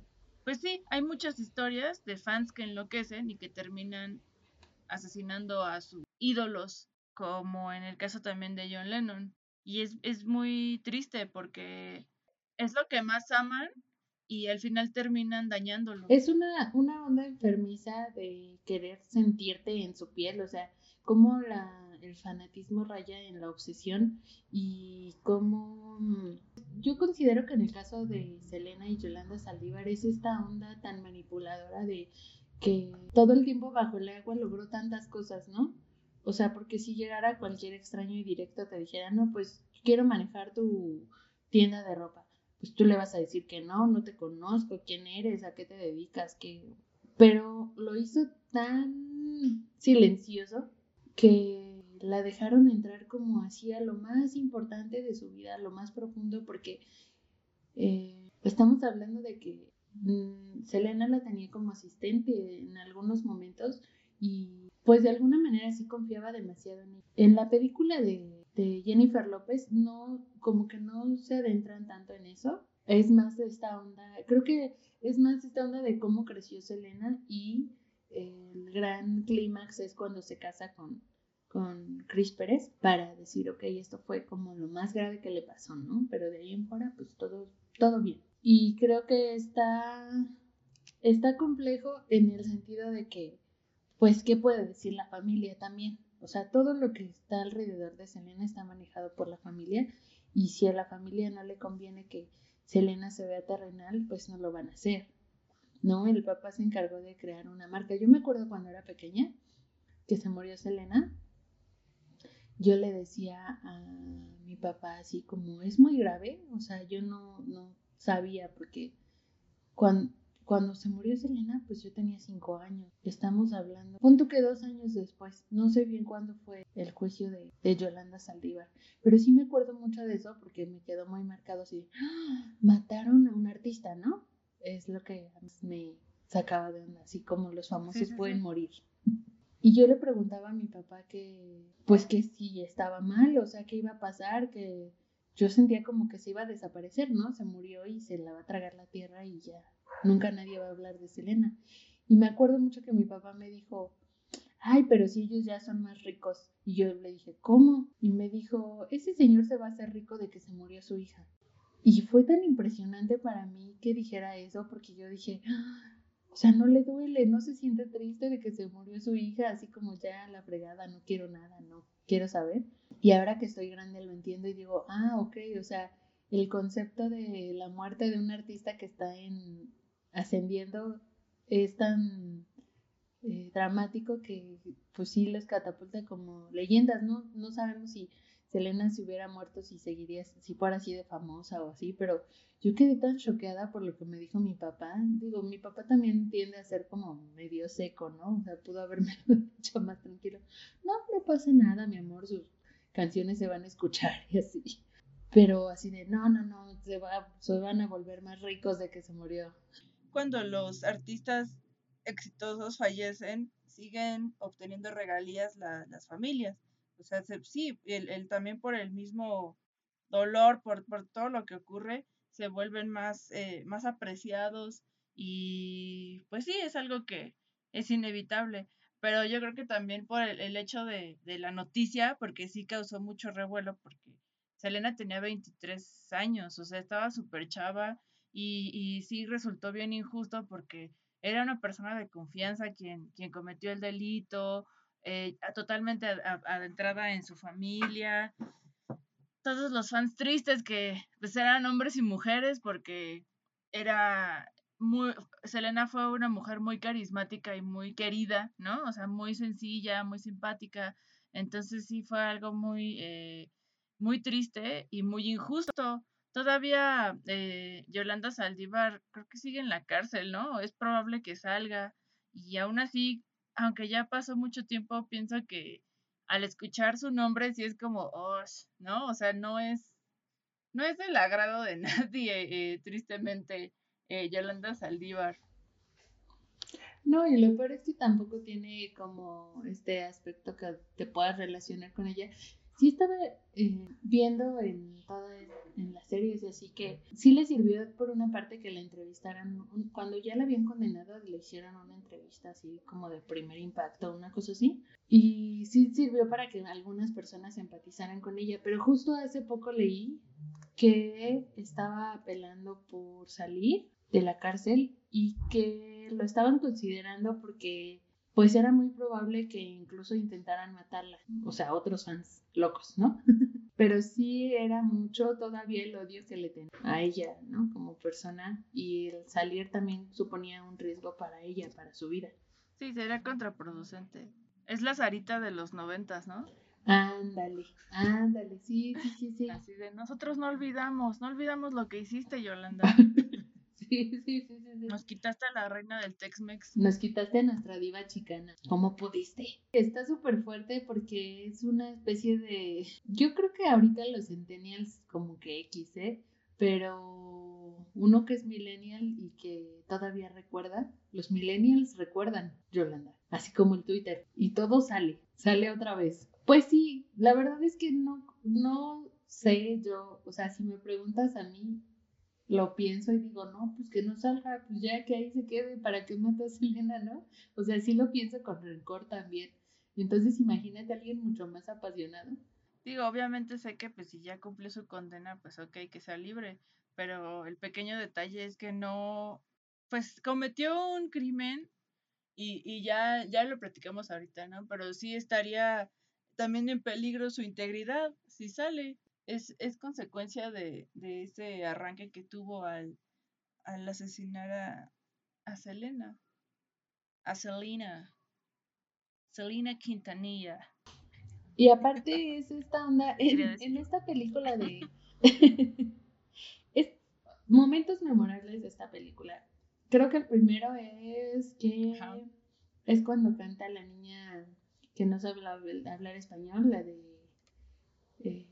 pues sí, hay muchas historias de fans que enloquecen y que terminan asesinando a sus ídolos como en el caso también de John Lennon. Y es, es muy triste porque es lo que más aman y al final terminan dañándolo. Es una, una onda enfermiza de querer sentirte en su piel, o sea, cómo la, el fanatismo raya en la obsesión y cómo mm, yo considero que en el caso de Selena y Yolanda Saldívar es esta onda tan manipuladora de que todo el tiempo bajo el agua logró tantas cosas, ¿no? O sea, porque si llegara cualquier extraño y directo te dijera, no, pues quiero manejar tu tienda de ropa, pues tú le vas a decir que no, no te conozco, quién eres, a qué te dedicas, que... Pero lo hizo tan silencioso que la dejaron entrar como hacía lo más importante de su vida, lo más profundo, porque eh, estamos hablando de que mm, Selena la tenía como asistente en algunos momentos y pues de alguna manera sí confiaba demasiado en ella. En la película de, de Jennifer López no, como que no se adentran tanto en eso, es más de esta onda, creo que es más esta onda de cómo creció Selena y el gran clímax es cuando se casa con, con Chris Pérez para decir, ok, esto fue como lo más grave que le pasó, ¿no? Pero de ahí en fuera, pues todo, todo bien. Y creo que está, está complejo en el sentido de que, pues, ¿qué puede decir la familia también? O sea, todo lo que está alrededor de Selena está manejado por la familia y si a la familia no le conviene que Selena se vea terrenal, pues no lo van a hacer. ¿No? El papá se encargó de crear una marca. Yo me acuerdo cuando era pequeña que se murió Selena. Yo le decía a mi papá así como, es muy grave. O sea, yo no, no sabía porque cuando, cuando se murió Selena, pues yo tenía cinco años. Estamos hablando, punto que dos años después. No sé bien cuándo fue el juicio de, de Yolanda Saldívar. Pero sí me acuerdo mucho de eso porque me quedó muy marcado así. ¡Ah! Mataron a un artista, ¿no? Es lo que me sacaba de onda, así como los famosos pueden morir. *laughs* Y yo le preguntaba a mi papá que, pues que si estaba mal, o sea, qué iba a pasar, que yo sentía como que se iba a desaparecer, ¿no? Se murió y se la va a tragar la tierra y ya Nunca nadie va a hablar de Selena. Y me acuerdo mucho que mi papá me dijo, ay, pero si ellos ya son más ricos. Y yo le dije, ¿cómo? Y me dijo, ese señor se va a hacer rico de que se murió su hija. Y fue tan impresionante para mí que dijera eso, porque yo dije, ah, o sea, no le duele, no se siente triste de que se murió su hija, así como ya la fregada, no quiero nada, no quiero saber. Y ahora que estoy grande lo entiendo y digo, ah, ok, o sea, el concepto de la muerte de un artista que está en, ascendiendo es tan eh, dramático que pues sí les catapulta como leyendas, ¿no? No sabemos si Selena se hubiera muerto, si seguiría, si fuera así de famosa o así, pero yo quedé tan choqueada por lo que me dijo mi papá. Digo, mi papá también tiende a ser como medio seco, ¿no? O sea, pudo haberme *laughs* hecho más tranquilo. No, no pasa nada, mi amor, sus canciones se van a escuchar *laughs* y así. Pero así de, no, no, no, se, va, se van a volver más ricos de que se murió cuando los artistas exitosos fallecen, siguen obteniendo regalías las familias. O sea, sí, el, también por el mismo dolor, por, por, todo lo que ocurre, se vuelven más, eh, más apreciados y pues sí, es algo que es inevitable. Pero yo creo que también por el, el hecho de, de, la noticia, porque sí causó mucho revuelo, porque Selena tenía 23 años, o sea, estaba súper chava, y, y sí resultó bien injusto porque era una persona de confianza quien, quien cometió el delito, eh, totalmente adentrada en su familia. Todos los fans tristes que pues eran hombres y mujeres porque era muy, Selena fue una mujer muy carismática y muy querida, ¿no? O sea, muy sencilla, muy simpática. Entonces sí fue algo muy, eh, muy triste y muy injusto Todavía eh, Yolanda Saldívar creo que sigue en la cárcel, ¿no? Es probable que salga. Y aún así, aunque ya pasó mucho tiempo, pienso que al escuchar su nombre sí es como, oh, ¿no? O sea, no es, no es del agrado de *laughs* nadie, eh, tristemente, eh, Yolanda Saldívar. No, y lo peor es que tampoco tiene como este aspecto que te puedas relacionar con ella sí estaba eh, viendo en todas en las series, así que sí le sirvió por una parte que la entrevistaran. Cuando ya la habían condenado, le hicieron una entrevista así como de primer impacto, una cosa así. Y sí sirvió para que algunas personas empatizaran con ella. Pero justo hace poco leí que estaba apelando por salir de la cárcel y que lo estaban considerando porque pues era muy probable que incluso intentaran matarla, o sea, otros fans locos, ¿no? *laughs* Pero sí era mucho todavía el odio que le tenía a ella, ¿no? Como persona y el salir también suponía un riesgo para ella, para su vida. Sí, sería contraproducente. Es la Sarita de los noventas, ¿no? Ándale, ándale, sí, sí, sí, sí. Así de, nosotros no olvidamos, no olvidamos lo que hiciste, Yolanda. *laughs* Sí, sí, sí. Nos quitaste a la reina del Tex-Mex. Nos quitaste a nuestra diva chicana. ¿Cómo pudiste? Está súper fuerte porque es una especie de... Yo creo que ahorita los centennials como que X, ¿eh? Pero uno que es millennial y que todavía recuerda, los millennials recuerdan Yolanda, así como el Twitter. Y todo sale, sale otra vez. Pues sí, la verdad es que no, no sé yo, o sea, si me preguntas a mí, lo pienso y digo, no, pues que no salga, pues ya que ahí se quede, ¿para que mate a *laughs* Selena, no? O sea, sí lo pienso con rencor también. Entonces imagínate a alguien mucho más apasionado. Digo, obviamente sé que pues si ya cumplió su condena, pues ok, que sea libre, pero el pequeño detalle es que no, pues cometió un crimen y, y ya, ya lo platicamos ahorita, ¿no? Pero sí estaría también en peligro su integridad si sale es, es consecuencia de, de, ese arranque que tuvo al, al asesinar a, a Selena. A Selena. Selena Quintanilla. Y aparte es esta onda, *laughs* en, en esta película de... *laughs* *laughs* es momentos memorables de esta película. Creo que el primero es que Ajá. es cuando canta la niña que no sabe hablar español, la de... Eh,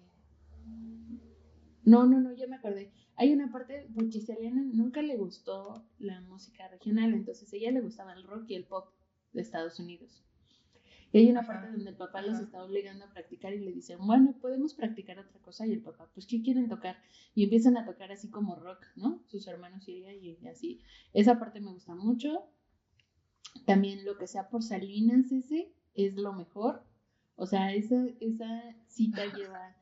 no, no, no, ya me acordé. Hay una parte, porque a Selena nunca le gustó la música regional, entonces a ella le gustaba el rock y el pop de Estados Unidos. Y hay una ajá, parte donde el papá ajá. los está obligando a practicar y le dicen, bueno, podemos practicar otra cosa. Y el papá, pues, ¿qué quieren tocar? Y empiezan a tocar así como rock, ¿no? Sus hermanos y ella y así. Esa parte me gusta mucho. También lo que sea por Salinas ese es lo mejor. O sea, esa, esa cita *laughs* lleva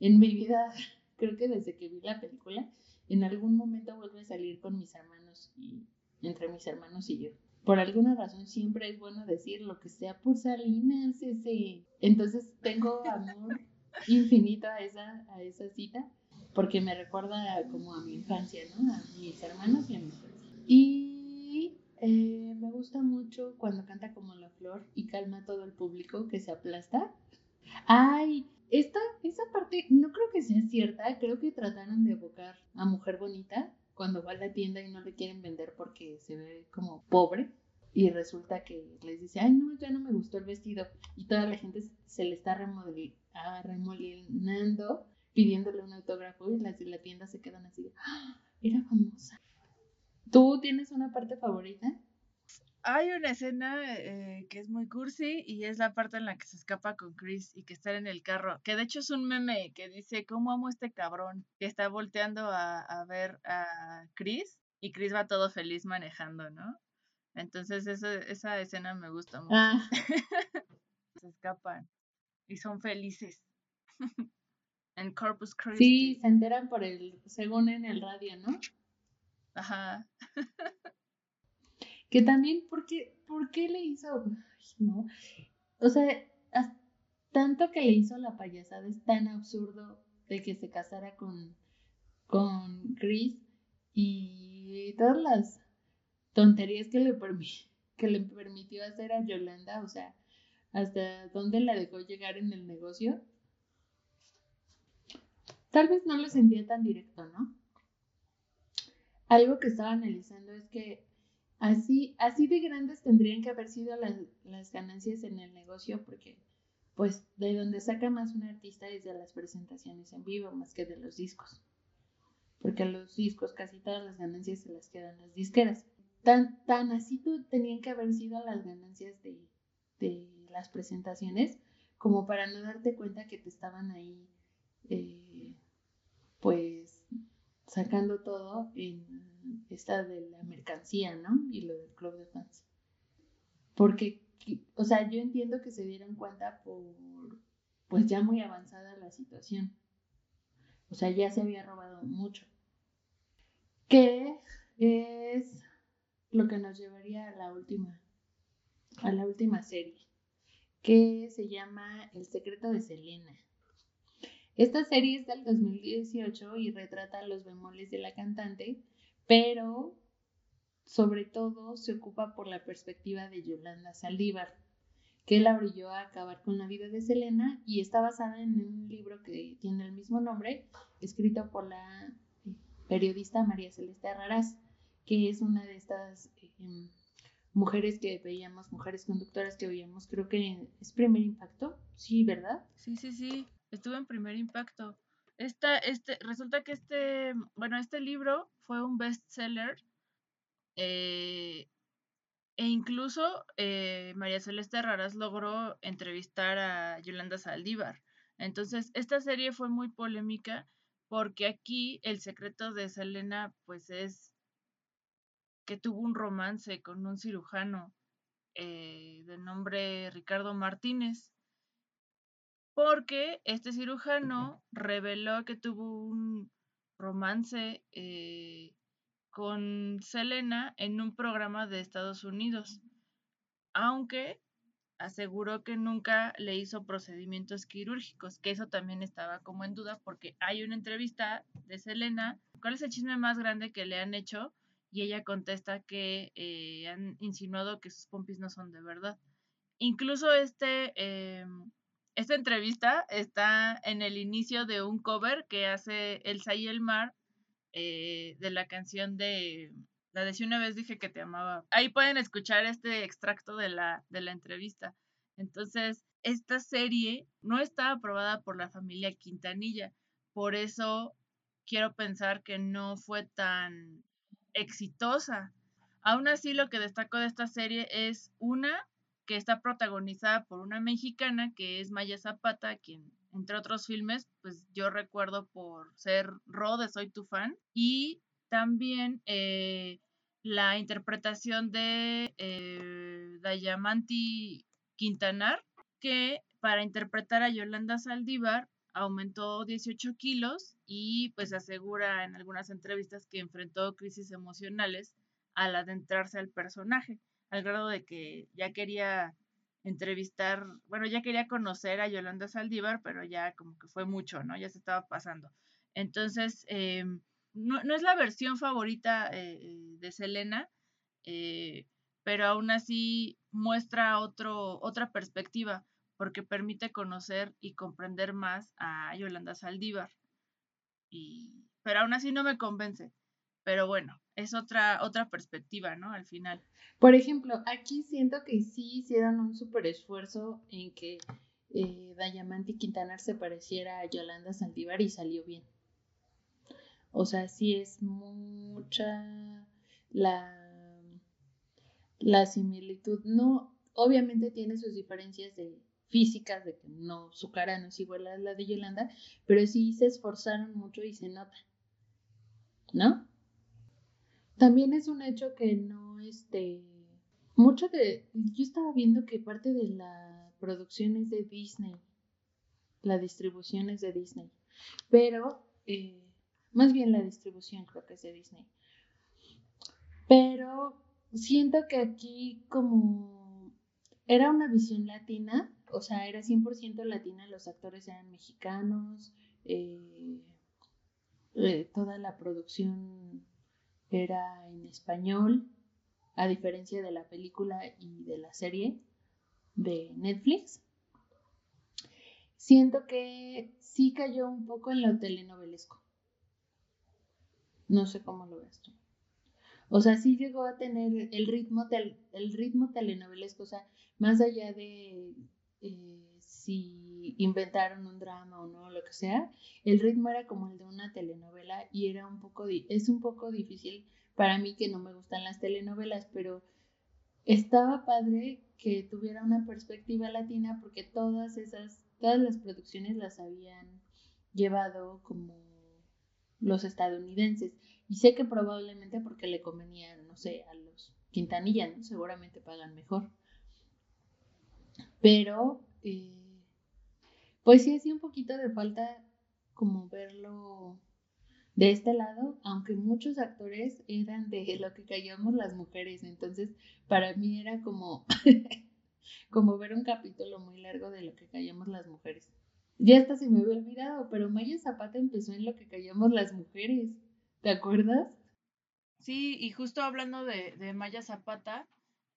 en mi vida *laughs* creo que desde que vi la película, en algún momento vuelve a salir con mis hermanos y entre mis hermanos y yo. Por alguna razón siempre es bueno decir lo que sea por Salinas, ese. Entonces tengo amor *laughs* infinito a esa, a esa cita porque me recuerda como a mi infancia, ¿no? A mis hermanos y a mis padres. Y eh, me gusta mucho cuando canta como la flor y calma a todo el público que se aplasta. Ay, esta, esa parte no creo que sea cierta, creo que trataron de evocar a Mujer Bonita cuando va a la tienda y no le quieren vender porque se ve como pobre y resulta que les dice, ay no, ya no me gustó el vestido y toda la gente se le está ah, remolinando pidiéndole un autógrafo y las de la tienda se quedan así, ¡Ah! era famosa. ¿Tú tienes una parte favorita? Hay una escena eh, que es muy cursi y es la parte en la que se escapa con Chris y que está en el carro, que de hecho es un meme que dice, ¿cómo amo este cabrón? Que está volteando a, a ver a Chris y Chris va todo feliz manejando, ¿no? Entonces esa, esa escena me gusta mucho. Ah. *laughs* se escapan y son felices. *laughs* en Corpus Christi. Sí, se enteran por el, según en el radio, ¿no? Ajá. *laughs* Que también, ¿por qué, ¿por qué le hizo? No. O sea, tanto que le hizo la payasada es tan absurdo de que se casara con, con Chris y todas las tonterías que le, que le permitió hacer a Yolanda, o sea, hasta dónde la dejó llegar en el negocio. Tal vez no lo sentía tan directo, ¿no? Algo que estaba analizando es que Así, así de grandes tendrían que haber sido las, las ganancias en el negocio porque pues de donde saca más un artista es de las presentaciones en vivo más que de los discos. Porque los discos casi todas las ganancias se las quedan las disqueras. Tan, tan así tenían que haber sido las ganancias de, de las presentaciones como para no darte cuenta que te estaban ahí eh, pues sacando todo en esta de la mercancía, ¿no? Y lo del club de fans. Porque, o sea, yo entiendo que se dieron cuenta por, pues ya muy avanzada la situación. O sea, ya se había robado mucho. Que es lo que nos llevaría a la última, a la última serie, que se llama El secreto de Selena. Esta serie es del 2018 y retrata los bemoles de la cantante pero sobre todo se ocupa por la perspectiva de Yolanda Saldívar, que la brilló a acabar con la vida de Selena y está basada en un libro que tiene el mismo nombre, escrito por la periodista María Celeste Arraraz, que es una de estas em, mujeres que veíamos, mujeres conductoras que veíamos, creo que es primer impacto, sí, ¿verdad? Sí, sí, sí, estuvo en primer impacto. Esta, este, resulta que este, bueno, este libro fue un bestseller eh, e incluso eh, María Celeste Raras logró entrevistar a Yolanda Saldívar. Entonces, esta serie fue muy polémica porque aquí el secreto de Selena, pues es que tuvo un romance con un cirujano eh, de nombre Ricardo Martínez, porque este cirujano reveló que tuvo un romance eh, con Selena en un programa de Estados Unidos, aunque aseguró que nunca le hizo procedimientos quirúrgicos, que eso también estaba como en duda porque hay una entrevista de Selena. ¿Cuál es el chisme más grande que le han hecho? y ella contesta que eh, han insinuado que sus pompis no son de verdad. Incluso este, eh, esta entrevista está en el inicio de un cover que hace Elsa y el mar eh, de la canción de la de si una vez dije que te amaba. Ahí pueden escuchar este extracto de la, de la entrevista. Entonces, esta serie no está aprobada por la familia Quintanilla. Por eso quiero pensar que no fue tan exitosa. Aún así, lo que destaco de esta serie es una que está protagonizada por una mexicana que es Maya Zapata, quien entre otros filmes, pues yo recuerdo por ser Ro de Soy tu fan, y también eh, la interpretación de eh, Dayamanti Quintanar, que para interpretar a Yolanda Saldívar aumentó 18 kilos y pues asegura en algunas entrevistas que enfrentó crisis emocionales al adentrarse al personaje, al grado de que ya quería entrevistar, bueno, ya quería conocer a Yolanda Saldívar, pero ya como que fue mucho, ¿no? Ya se estaba pasando. Entonces, eh, no, es la versión favorita eh, de Selena, eh, pero aún así muestra otro, otra perspectiva porque permite conocer y comprender más a Yolanda Saldívar. Y, pero aún así no me convence. Pero bueno, es otra, otra perspectiva, ¿no? Al final. Por ejemplo, aquí siento que sí hicieron un súper esfuerzo en que eh, Dayamanti Quintanar se pareciera a Yolanda Saldívar y salió bien. O sea, sí es mucha la, la similitud. No, obviamente tiene sus diferencias de, físicas, de que no, su cara no es igual a la de Yolanda, pero sí se esforzaron mucho y se nota, ¿no? También es un hecho que no, este, mucho de, yo estaba viendo que parte de la producción es de Disney, la distribución es de Disney, pero, eh, más bien la distribución creo que es de Disney, pero siento que aquí como era una visión latina, o sea, era 100% latina, los actores eran mexicanos, eh, eh, toda la producción era en español, a diferencia de la película y de la serie de Netflix. Siento que sí cayó un poco en lo telenovelesco. No sé cómo lo ves tú. O sea, sí llegó a tener el ritmo, el ritmo telenovelesco, o sea, más allá de eh, si inventaron un drama o no, lo que sea, el ritmo era como el de una telenovela y era un poco, es un poco difícil para mí que no me gustan las telenovelas, pero estaba padre que tuviera una perspectiva latina porque todas esas, todas las producciones las habían llevado como los estadounidenses. Y sé que probablemente porque le convenían, no sé, a los Quintanilla, Seguramente pagan mejor. Pero, eh, pues sí, hacía un poquito de falta como verlo de este lado, aunque muchos actores eran de lo que callamos las mujeres, entonces para mí era como, *laughs* como ver un capítulo muy largo de lo que callamos las mujeres. Ya hasta se me había olvidado, pero Maya Zapata empezó en lo que callamos las mujeres, ¿te acuerdas? Sí, y justo hablando de, Maya Zapata,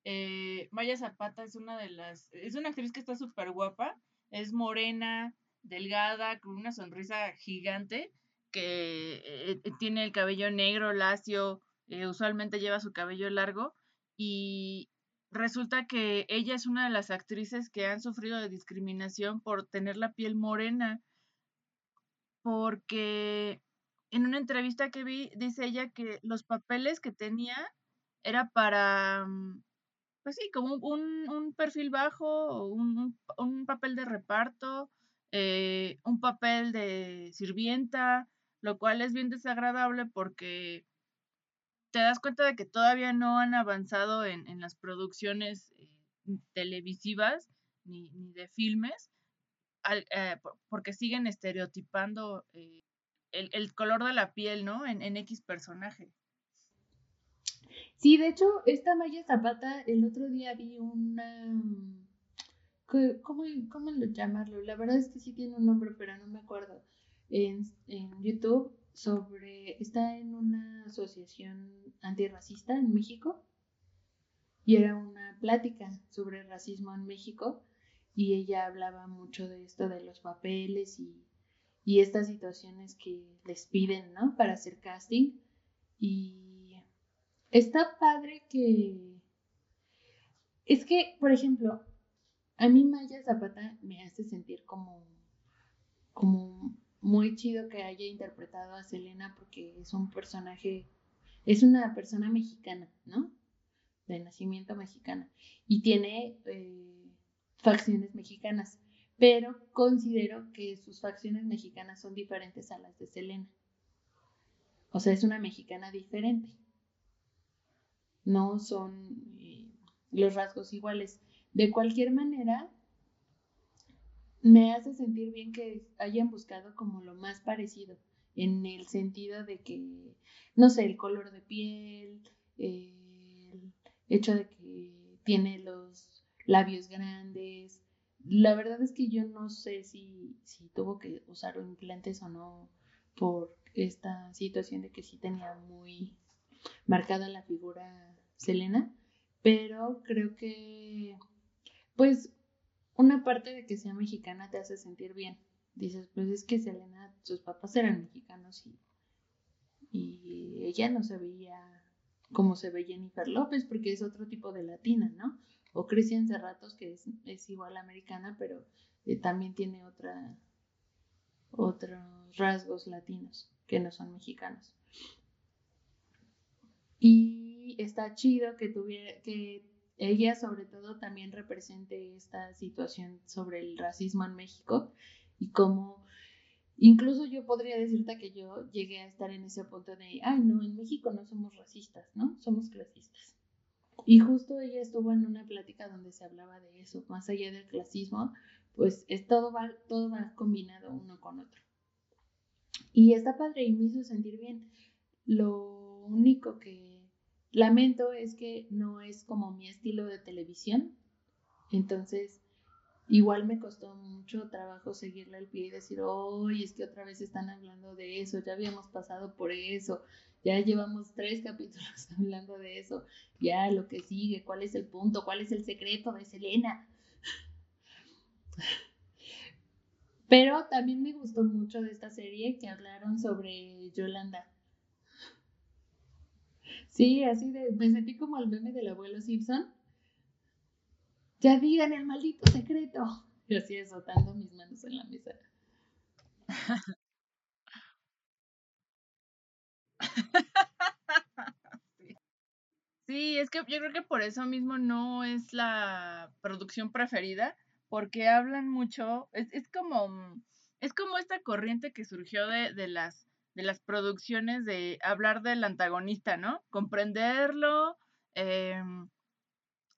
eh, Maya Zapata es una de las, es una actriz que está súper guapa, es morena, delgada, con una sonrisa gigante, que eh, tiene el cabello negro, lacio, eh, usualmente lleva su cabello largo y resulta que ella es una de las actrices que han sufrido de discriminación por tener la piel morena, porque en una entrevista que vi dice ella que los papeles que tenía era para, mm, pues sí, como un, perfil bajo, un, un, papel de reparto, eh, un papel de sirvienta, lo cual es bien desagradable porque te das cuenta de que todavía no han avanzado en, las producciones eh, televisivas ni, de filmes, eh, porque siguen estereotipando eh, el, color de la piel, ¿no? En, X personaje. Sí, de hecho, esta Maya Zapata, el otro día vi una... ¿Cómo, cómo llamarlo? La verdad es que sí tiene un nombre, pero no me acuerdo. En, en YouTube sobre, está en una asociación antirracista en México y era una plática sobre racismo en México y ella hablaba mucho de esto de los papeles y, y estas situaciones que les piden, ¿no? Para hacer casting y está padre que es que, por ejemplo, a mí Maya Zapata me hace sentir como como muy chido que haya interpretado a Selena porque es un personaje, es una persona mexicana, ¿no? De nacimiento mexicana. Y tiene eh, facciones mexicanas, pero considero que sus facciones mexicanas son diferentes a las de Selena. O sea, es una mexicana diferente. No son eh, los rasgos iguales. De cualquier manera, me hace sentir bien que hayan buscado como lo más parecido, en el sentido de que, no sé, el color de piel, el hecho de que tiene los labios grandes. La verdad es que yo no sé si, si tuvo que usar implantes o no por esta situación de que sí tenía muy marcada la figura Selena, pero creo que pues una parte de que sea mexicana te hace sentir bien. Dices, pues es que Selena, sus papás eran mexicanos y, y ella no se veía como se ve Jennifer López porque es otro tipo de latina, ¿no? O Cristian Cerratos, que es, es igual americana, pero eh, también tiene otra, otros rasgos latinos que no son mexicanos. Y está chido que tuviera, que ella sobre todo también represente esta situación sobre el racismo en México y cómo incluso yo podría decirte que yo llegué a estar en ese punto de, ay, no, en México no somos racistas, ¿no? Somos clasistas. Y justo ella estuvo en una plática donde se hablaba de eso, más allá del clasismo, pues es, todo, va, todo va combinado uno con otro. Y está padre y me hizo sentir bien. Lo único que Lamento es que no es como mi estilo de televisión, entonces igual me costó mucho trabajo seguirle al pie y decir, oye, es que otra vez están hablando de eso, ya habíamos pasado por eso, ya llevamos tres capítulos *laughs* hablando de eso, ya lo que sigue, cuál es el punto, cuál es el secreto de Selena. *laughs* Pero también me gustó mucho de esta serie que hablaron sobre Yolanda. Sí, así de, me sentí como el meme del abuelo Simpson. Ya digan el maldito secreto. Y así azotando mis manos en la mesa. *laughs* Sí, es que yo creo que por eso mismo no es la producción preferida, porque hablan mucho, es, es como, es como esta corriente que surgió de, de las de las producciones de hablar del antagonista, ¿no? Comprenderlo, em,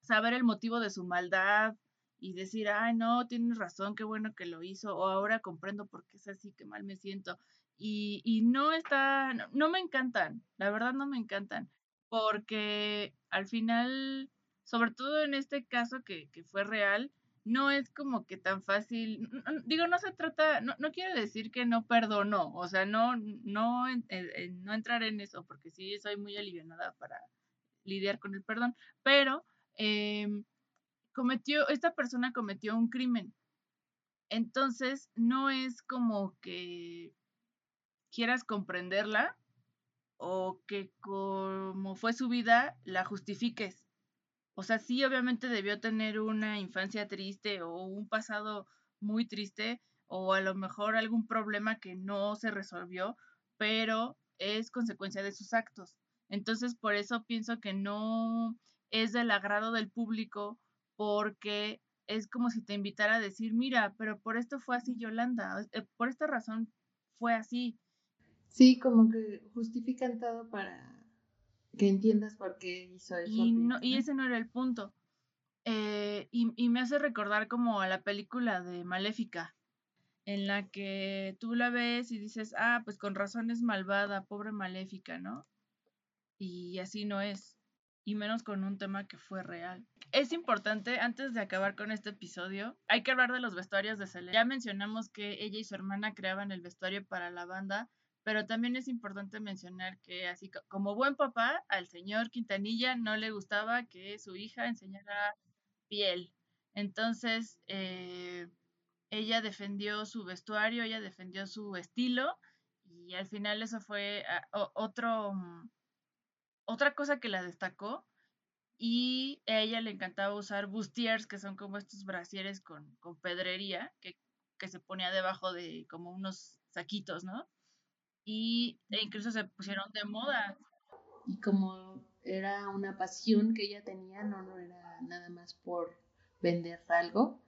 saber el motivo de su maldad y decir, ay, no, tienes razón, qué bueno que lo hizo, o ahora comprendo por qué es así, qué mal me siento. Y, y no está, no, me encantan, la verdad no me encantan, porque al final, sobre todo en este caso que, que fue real, no es como que tan fácil, digo, no se trata, no, no quiero decir que no perdono, o sea, no, no, no entrar en eso, porque sí soy muy alivianada para lidiar con el perdón, pero em, cometió, esta persona cometió un crimen. Entonces, no es como que quieras comprenderla, o que como fue su vida la justifiques. O sea, sí, obviamente debió tener una infancia triste o un pasado muy triste o a lo mejor algún problema que no se resolvió, pero es consecuencia de sus actos. Entonces, por eso pienso que no es del agrado del público porque es como si te invitara a decir, mira, pero por esto fue así Yolanda, eh, por esta razón fue así. Sí, como que justifican todo para que entiendas por qué hizo eso. Y, no, y ese no era el punto. Eh, y, y, me hace recordar como a la película de Maléfica, en la que tú la ves y dices, ah, pues con razón es malvada, pobre Maléfica, ¿no? Y así no es, y menos con un tema que fue real es importante, antes de acabar con este episodio, hay que hablar de los vestuarios de Selena. Ya mencionamos que ella y su hermana creaban el vestuario para la banda, pero también es importante mencionar que así como buen papá, al señor Quintanilla no le gustaba que su hija enseñara piel. Entonces, eh, ella defendió su vestuario, ella defendió su estilo y al final eso fue ah, otro, mm, otra cosa que la destacó y a ella le encantaba usar bustiers, que son como estos brasieres con, con pedrería, que, que, se ponía debajo de como unos saquitos, ¿no? Y e incluso se pusieron de moda. Y como era una pasión que ella tenía, no, no era nada más por vender algo,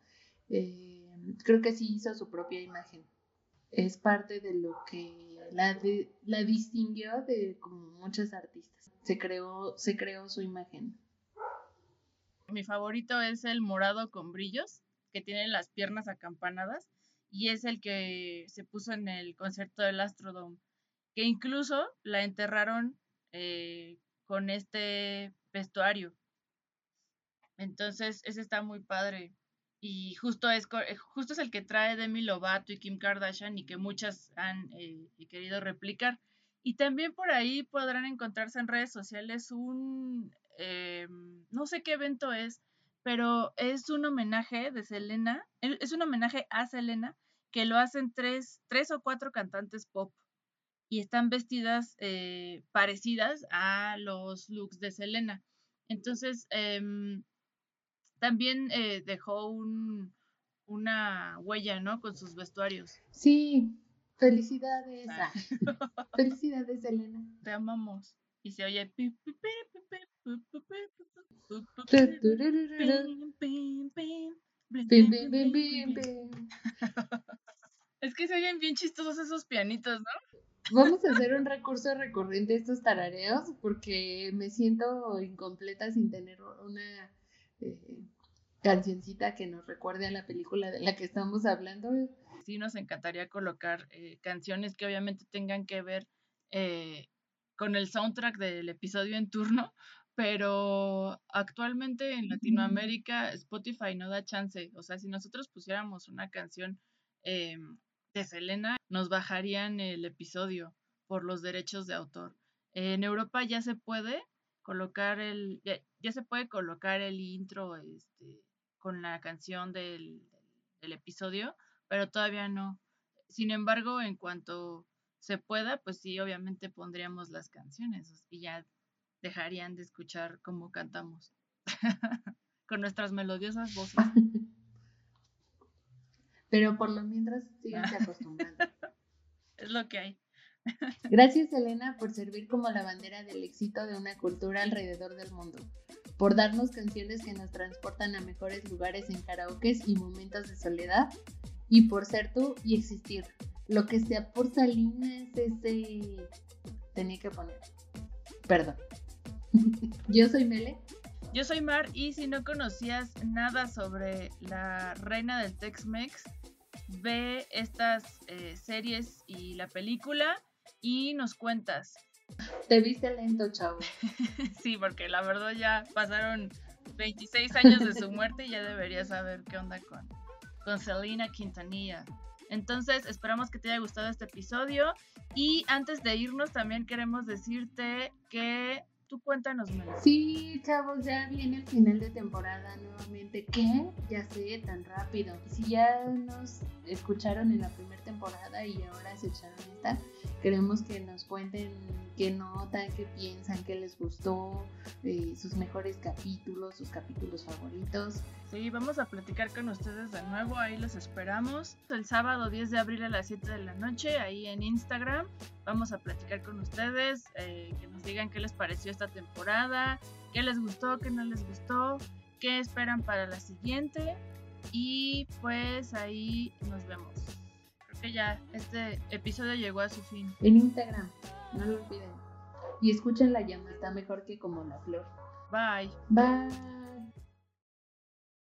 eh, creo que sí hizo su propia imagen. Es parte de lo que la, la distinguió de como muchos artistas. Se creó, se creó su imagen. Mi favorito es el morado con brillos, que tiene las piernas acampanadas, y es el que se puso en el concierto del Astrodome, que incluso la enterraron eh, con este vestuario. Entonces, ese está muy padre. Y justo es, justo es el que trae Demi Lovato y Kim Kardashian y que muchas han eh, querido replicar. Y también por ahí podrán encontrarse en redes sociales un eh, no sé qué evento es, pero es un homenaje de Selena, e, es un homenaje a Selena que lo hacen tres, tres o cuatro cantantes pop y están vestidas eh, parecidas a los looks de Selena. Entonces, em, también eh, dejó un, una huella, ¿no? Con sus vestuarios. Sí, felicidades. Ah. *laughs* felicidades, Selena. Te amamos. Y se oye. Es que se oyen bien chistosos esos pianitos, ¿no? Vamos a hacer un recurso recurrente estos tarareos porque me siento incompleta sin tener una eh, cancioncita que nos recuerde a la película de la que estamos hablando. Sí, nos encantaría colocar eh, canciones que obviamente tengan que ver eh, con el soundtrack del episodio en turno, pero actualmente en Latinoamérica Spotify no da chance. O sea, si nosotros pusiéramos una canción em, de Selena, nos bajarían el episodio por los derechos de autor. En Europa ya se puede colocar el, ya, se puede colocar el intro este, con la canción del, del episodio, pero todavía no. Sin embargo, en cuanto se pueda, pues sí, obviamente pondríamos las canciones y ya dejarían de escuchar cómo cantamos *laughs* con nuestras melodiosas voces. *laughs* Pero por lo mientras siguen *laughs* acostumbrando. Es lo que hay. Gracias, Elena, por servir como la bandera del éxito de una cultura alrededor del mundo, por darnos canciones que nos transportan a mejores lugares en karaokes y momentos de soledad, y por ser tú y existir. Lo que sea por Salinas, ese tenía que poner. Perdón. *laughs* Yo soy Mele. Yo soy Mar y si no conocías nada sobre la reina del Tex-Mex, ve estas eh, series y la película y nos cuentas. Te viste lento, chavo. *laughs* sí, porque la verdad ya pasaron 26 años de su *laughs* muerte y ya deberías saber qué onda con, con Selena Quintanilla. Entonces, esperamos que te haya gustado este episodio. Y antes de irnos, también queremos decirte que Tú cuéntanos, Mel. Sí, chavos, ya viene el final de temporada nuevamente. ¿Qué? Ya sé, tan rápido. Si ya nos escucharon en la primera temporada y ahora se echaron esta, Queremos que nos cuenten qué notan, qué piensan, qué les gustó, eh, sus mejores capítulos, sus capítulos favoritos. Sí, vamos a platicar con ustedes de nuevo, ahí los esperamos. El sábado 10 de abril a las 7 de la noche, ahí en Instagram, vamos a platicar con ustedes, eh, que nos digan qué les pareció esta temporada, qué les gustó, qué no les gustó, qué esperan para la siguiente. Y pues ahí nos vemos. Creo que ya este episodio llegó a su fin. En Instagram, no lo olviden. Y escuchen la llama, está mejor que como la flor. Bye. Bye.